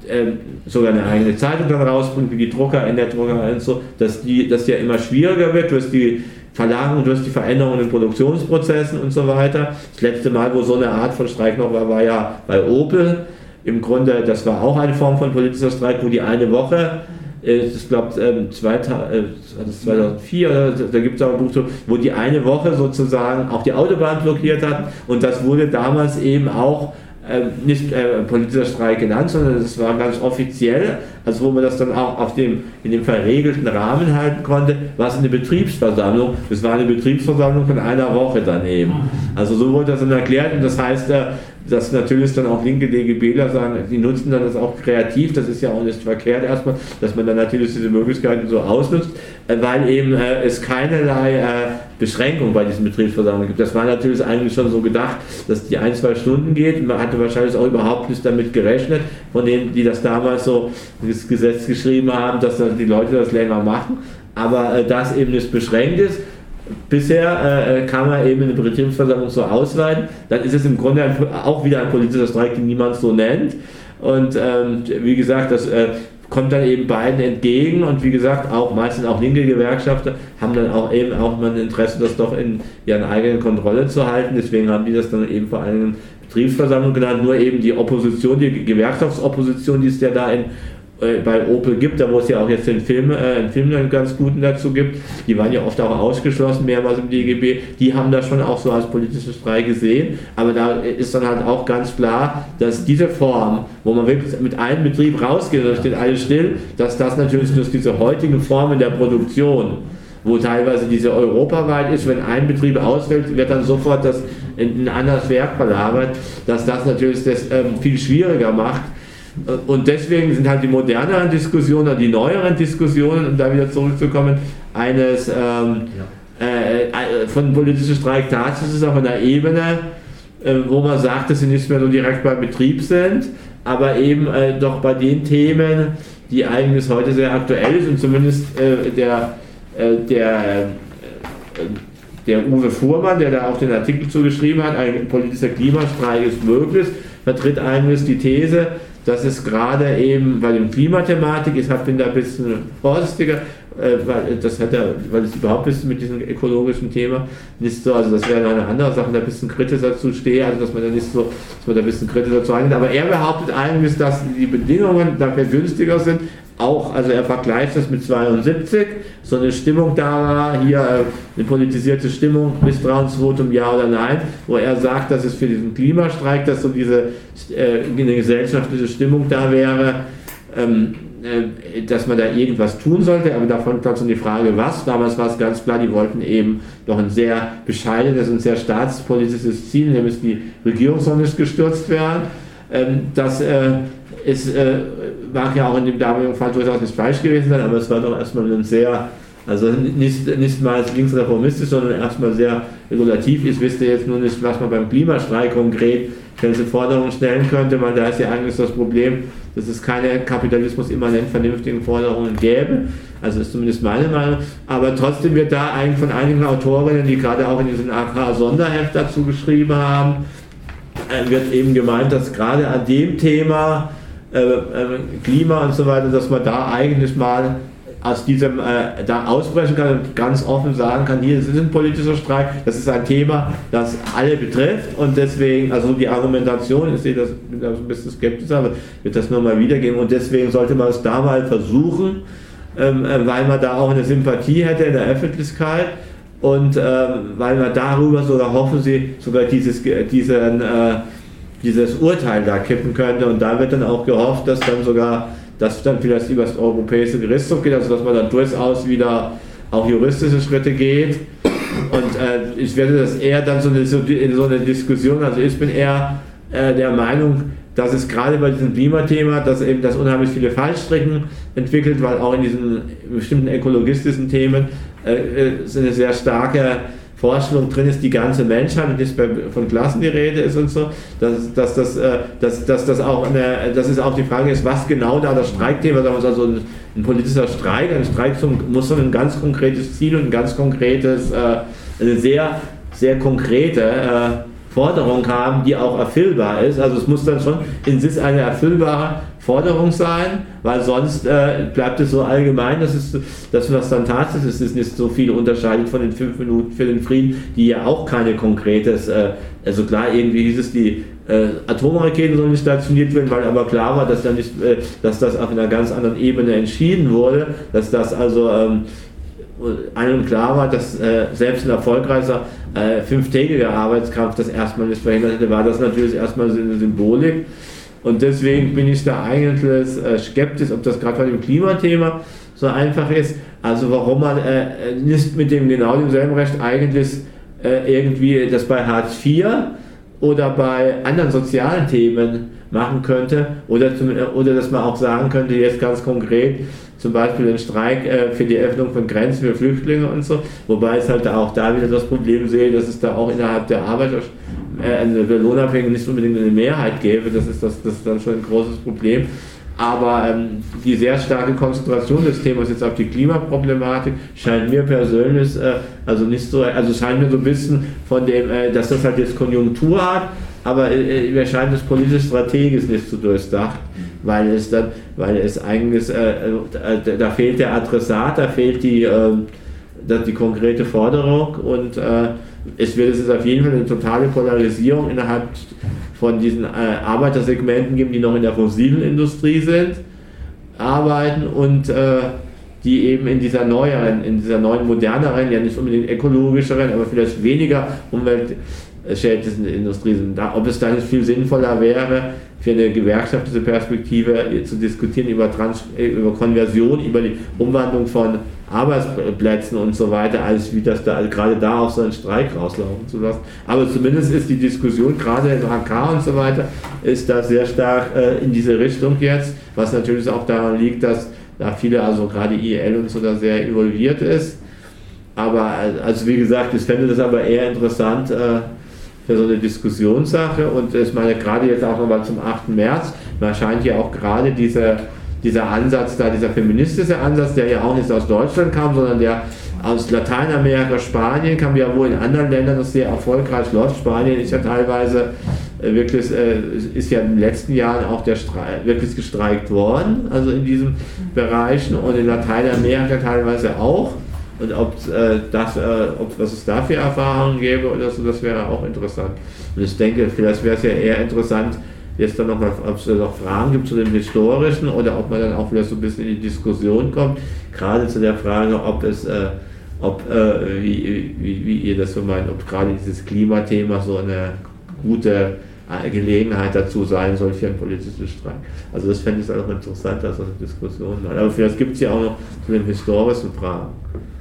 äh, sogar eine eigene Zeitung dann rausbringt, wie die Drucker in der Druckerei und so, dass die, dass ja immer schwieriger wird durch die Verlagerung, durch die Veränderungen in Produktionsprozessen und so weiter. Das letzte Mal, wo so eine Art von Streik noch war, war ja bei Opel. Im Grunde, das war auch eine Form von politischer Streik, wo die eine Woche ich glaube, ähm, 2004, äh, da gibt es auch ein Buch, wo die eine Woche sozusagen auch die Autobahn blockiert hat. Und das wurde damals eben auch nicht äh, politischer Streik genannt, sondern es war ganz offiziell, also wo man das dann auch auf dem, in dem verregelten Rahmen halten konnte, war es eine Betriebsversammlung. Das war eine Betriebsversammlung von einer Woche dann eben. Also so wurde das dann erklärt und das heißt, äh, dass natürlich dann auch linke DGBler sagen, die nutzen dann das auch kreativ, das ist ja auch nicht verkehrt erstmal, dass man dann natürlich diese Möglichkeiten so ausnutzt, äh, weil eben äh, es keinerlei äh, Beschränkung bei diesen Betriebsversammlungen gibt. Das war natürlich eigentlich schon so gedacht, dass die ein, zwei Stunden geht. Man hatte wahrscheinlich auch überhaupt nicht damit gerechnet, von denen, die das damals so das Gesetz geschrieben haben, dass die Leute das länger machen. Aber äh, das eben nicht beschränkt ist, Bisher äh, kann man eben eine Betriebsversammlung so ausweiten. Dann ist es im Grunde auch wieder ein politischer Streik, den niemand so nennt. Und ähm, wie gesagt, das äh, kommt dann eben beiden entgegen und wie gesagt, auch meistens auch linke Gewerkschafter haben dann auch eben auch mal ein Interesse, das doch in ihren eigenen Kontrolle zu halten. Deswegen haben die das dann eben vor allem Betriebsversammlung genannt, nur eben die Opposition, die Gewerkschaftsopposition, die es ja da in äh, bei Opel gibt, da wo es ja auch jetzt den Film, äh, einen Film einen ganz guten dazu gibt, die waren ja oft auch ausgeschlossen, mehrmals im DGB, die haben das schon auch so als politische Streik gesehen, aber da ist dann halt auch ganz klar, dass diese Form, wo man wirklich mit einem Betrieb rausgeht, da steht alles still, dass das natürlich durch diese heutigen Formen der Produktion, wo teilweise diese europaweit ist, wenn ein Betrieb ausfällt, wird dann sofort das in ein anderes Werk verlagert, dass das natürlich das ähm, viel schwieriger macht, und deswegen sind halt die moderneren Diskussionen, die neueren Diskussionen, um da wieder zurückzukommen, eines ähm, äh, äh, von politischen Streik tatsächlich auf einer Ebene, äh, wo man sagt, dass sie nicht mehr so direkt beim Betrieb sind, aber eben äh, doch bei den Themen, die eigentlich heute sehr aktuell sind und zumindest äh, der, äh, der der Uwe Fuhrmann, der da auch den Artikel zugeschrieben hat, ein politischer Klimastreik ist möglich, vertritt eigentlich die These, dass es gerade eben bei dem Klimathematik, ich bin da ein bisschen vorsichtiger, äh, weil das hat ja, weil es überhaupt ist mit diesem ökologischen Thema nicht so, also das wäre eine andere Sache, da ein bisschen kritischer zu stehen, also dass man da nicht so, dass man da ein bisschen kritischer zu handelt. Aber er behauptet eigentlich, dass die Bedingungen dafür günstiger sind, auch, also er vergleicht das mit 72, so eine Stimmung da war, hier äh, eine politisierte Stimmung, Misstrauensvotum, ja oder nein, wo er sagt, dass es für diesen Klimastreik, dass so diese äh, eine gesellschaftliche Stimmung da wäre, ähm, äh, dass man da irgendwas tun sollte, aber davon kommt so die Frage, was. Damals war es ganz klar, die wollten eben doch ein sehr bescheidenes und sehr staatspolitisches Ziel, nämlich die Regierung soll nicht gestürzt werden. Ähm, das äh, ist, äh, mag ja auch in dem damaligen Fall durchaus nicht falsch gewesen sein, aber es war doch erstmal ein sehr, also nicht, nicht mal linksreformistisch, sondern erstmal sehr regulativ. Ich wüsste jetzt nur nicht, was man beim Klimastreik konkret welche Forderungen stellen könnte, weil da ist ja eigentlich das Problem, dass es keine kapitalismus-immanent vernünftigen Forderungen gäbe. Also ist zumindest meine Meinung. Aber trotzdem wird da eigentlich von einigen Autorinnen, die gerade auch in diesem AK-Sonderheft dazu geschrieben haben, äh, wird eben gemeint, dass gerade an dem Thema äh, äh, Klima und so weiter, dass man da eigentlich mal aus diesem äh, da ausbrechen kann und ganz offen sagen kann, hier ist ein politischer Streik, das ist ein Thema, das alle betrifft und deswegen, also die Argumentation, ich sehe das bin da ein bisschen skeptisch, aber wird das nur mal wiedergeben und deswegen sollte man es da mal versuchen, ähm, äh, weil man da auch eine Sympathie hätte in der Öffentlichkeit und ähm, weil man darüber sogar hoffen sie sogar dieses, diesen äh, dieses Urteil da kippen könnte. Und da wird dann auch gehofft, dass dann sogar, dass dann vielleicht über das Europäische Gerichtshof geht, also dass man dann durchaus wieder auch juristische Schritte geht. Und äh, ich werde das eher dann so in so eine Diskussion, also ich bin eher äh, der Meinung, dass es gerade bei diesem Klimathema, dass eben das unheimlich viele Fallstrecken entwickelt, weil auch in diesen bestimmten ökologistischen Themen äh, äh eine sehr starke Vorstellung drin ist, die ganze Menschheit und ist von Klassen die Rede ist und so, dass, dass, das, äh, dass, dass das auch eine, dass es auch die Frage ist, was genau da das Streikthema, wir also ein, ein politischer Streik, ein Streik muss so ein ganz konkretes Ziel und ein ganz konkretes, äh, eine sehr, sehr konkrete äh, Forderung haben, die auch erfüllbar ist. Also es muss dann schon in sich eine erfüllbare Forderung sein, weil sonst äh, bleibt es so allgemein, dass, es, dass was dann tatsächlich ist, ist nicht so viel unterscheidet von den fünf Minuten für den Frieden, die ja auch keine konkretes, äh, also klar, irgendwie hieß es, die äh, Atomraketen sollen nicht stationiert werden, weil aber klar war, dass, dann nicht, äh, dass das auf einer ganz anderen Ebene entschieden wurde, dass das also ähm, allen klar war, dass äh, selbst ein erfolgreicher äh, fünftägiger Arbeitskampf das erstmal nicht verhindert hätte, war das natürlich erstmal eine Symbolik. Und deswegen bin ich da eigentlich äh, skeptisch, ob das gerade bei dem Klimathema so einfach ist. Also warum man äh, nicht mit dem genau demselben Recht eigentlich äh, irgendwie das bei Hartz IV oder bei anderen sozialen Themen machen könnte oder, zum, oder dass man auch sagen könnte, jetzt ganz konkret, zum Beispiel den Streik äh, für die Öffnung von Grenzen für Flüchtlinge und so, wobei es halt auch da wieder das Problem sehe, dass es da auch innerhalb der Arbeit äh, eine Lohnabhängige nicht unbedingt eine Mehrheit gäbe, das ist, das, das ist dann schon ein großes Problem. Aber ähm, die sehr starke Konzentration des Themas jetzt auf die Klimaproblematik scheint mir persönlich, äh, also nicht so, also scheint mir so ein bisschen von dem, äh, dass das halt jetzt Konjunktur hat, aber äh, mir scheint es politisch strategisch nicht so durchdacht, weil es dann, weil es eigentlich, äh, äh, da fehlt der Adressat, da fehlt die, äh, die konkrete Forderung und äh, es wird es auf jeden Fall eine totale Polarisierung innerhalb von diesen äh, Arbeitersegmenten geben, die noch in der fossilen Industrie sind, arbeiten und äh, die eben in dieser neueren, in dieser neuen moderneren, ja nicht unbedingt ökologischeren, aber vielleicht weniger umweltschädlichen Industrie sind. Da, ob es da nicht viel sinnvoller wäre, für eine gewerkschaftliche Perspektive zu diskutieren über, Trans über Konversion, über die Umwandlung von Arbeitsplätzen und so weiter, als wie das da gerade da auf so einen Streik rauslaufen zu lassen. Aber zumindest ist die Diskussion gerade in AK und so weiter, ist da sehr stark äh, in diese Richtung jetzt, was natürlich auch daran liegt, dass da viele, also gerade IEL und so, da sehr involviert ist. Aber also wie gesagt, ich fände das aber eher interessant äh, für so eine Diskussionssache und ich meine gerade jetzt auch nochmal zum 8. März, man scheint ja auch gerade diese, dieser Ansatz da, dieser feministische Ansatz, der ja auch nicht aus Deutschland kam, sondern der aus Lateinamerika, Spanien kam ja wohl in anderen Ländern das sehr erfolgreich läuft. Spanien ist ja teilweise äh, wirklich, äh, ist ja in den letzten Jahren auch der Streik, wirklich gestreikt worden, also in diesen Bereichen und in Lateinamerika teilweise auch. Und ob äh, das, äh, ob was es da für Erfahrungen gäbe oder so, das wäre auch interessant. Und ich denke, vielleicht wäre es ja eher interessant, jetzt dann nochmal, ob es noch Fragen gibt zu dem Historischen oder ob man dann auch wieder so ein bisschen in die Diskussion kommt, gerade zu der Frage, ob es äh, ob, äh, wie, wie, wie, ihr das so meint, ob gerade dieses Klimathema so eine gute Gelegenheit dazu sein soll für einen politischen Streik. Also das fände ich auch interessant, dass so eine Diskussion hat. Aber vielleicht gibt es ja auch noch zu den historischen Fragen.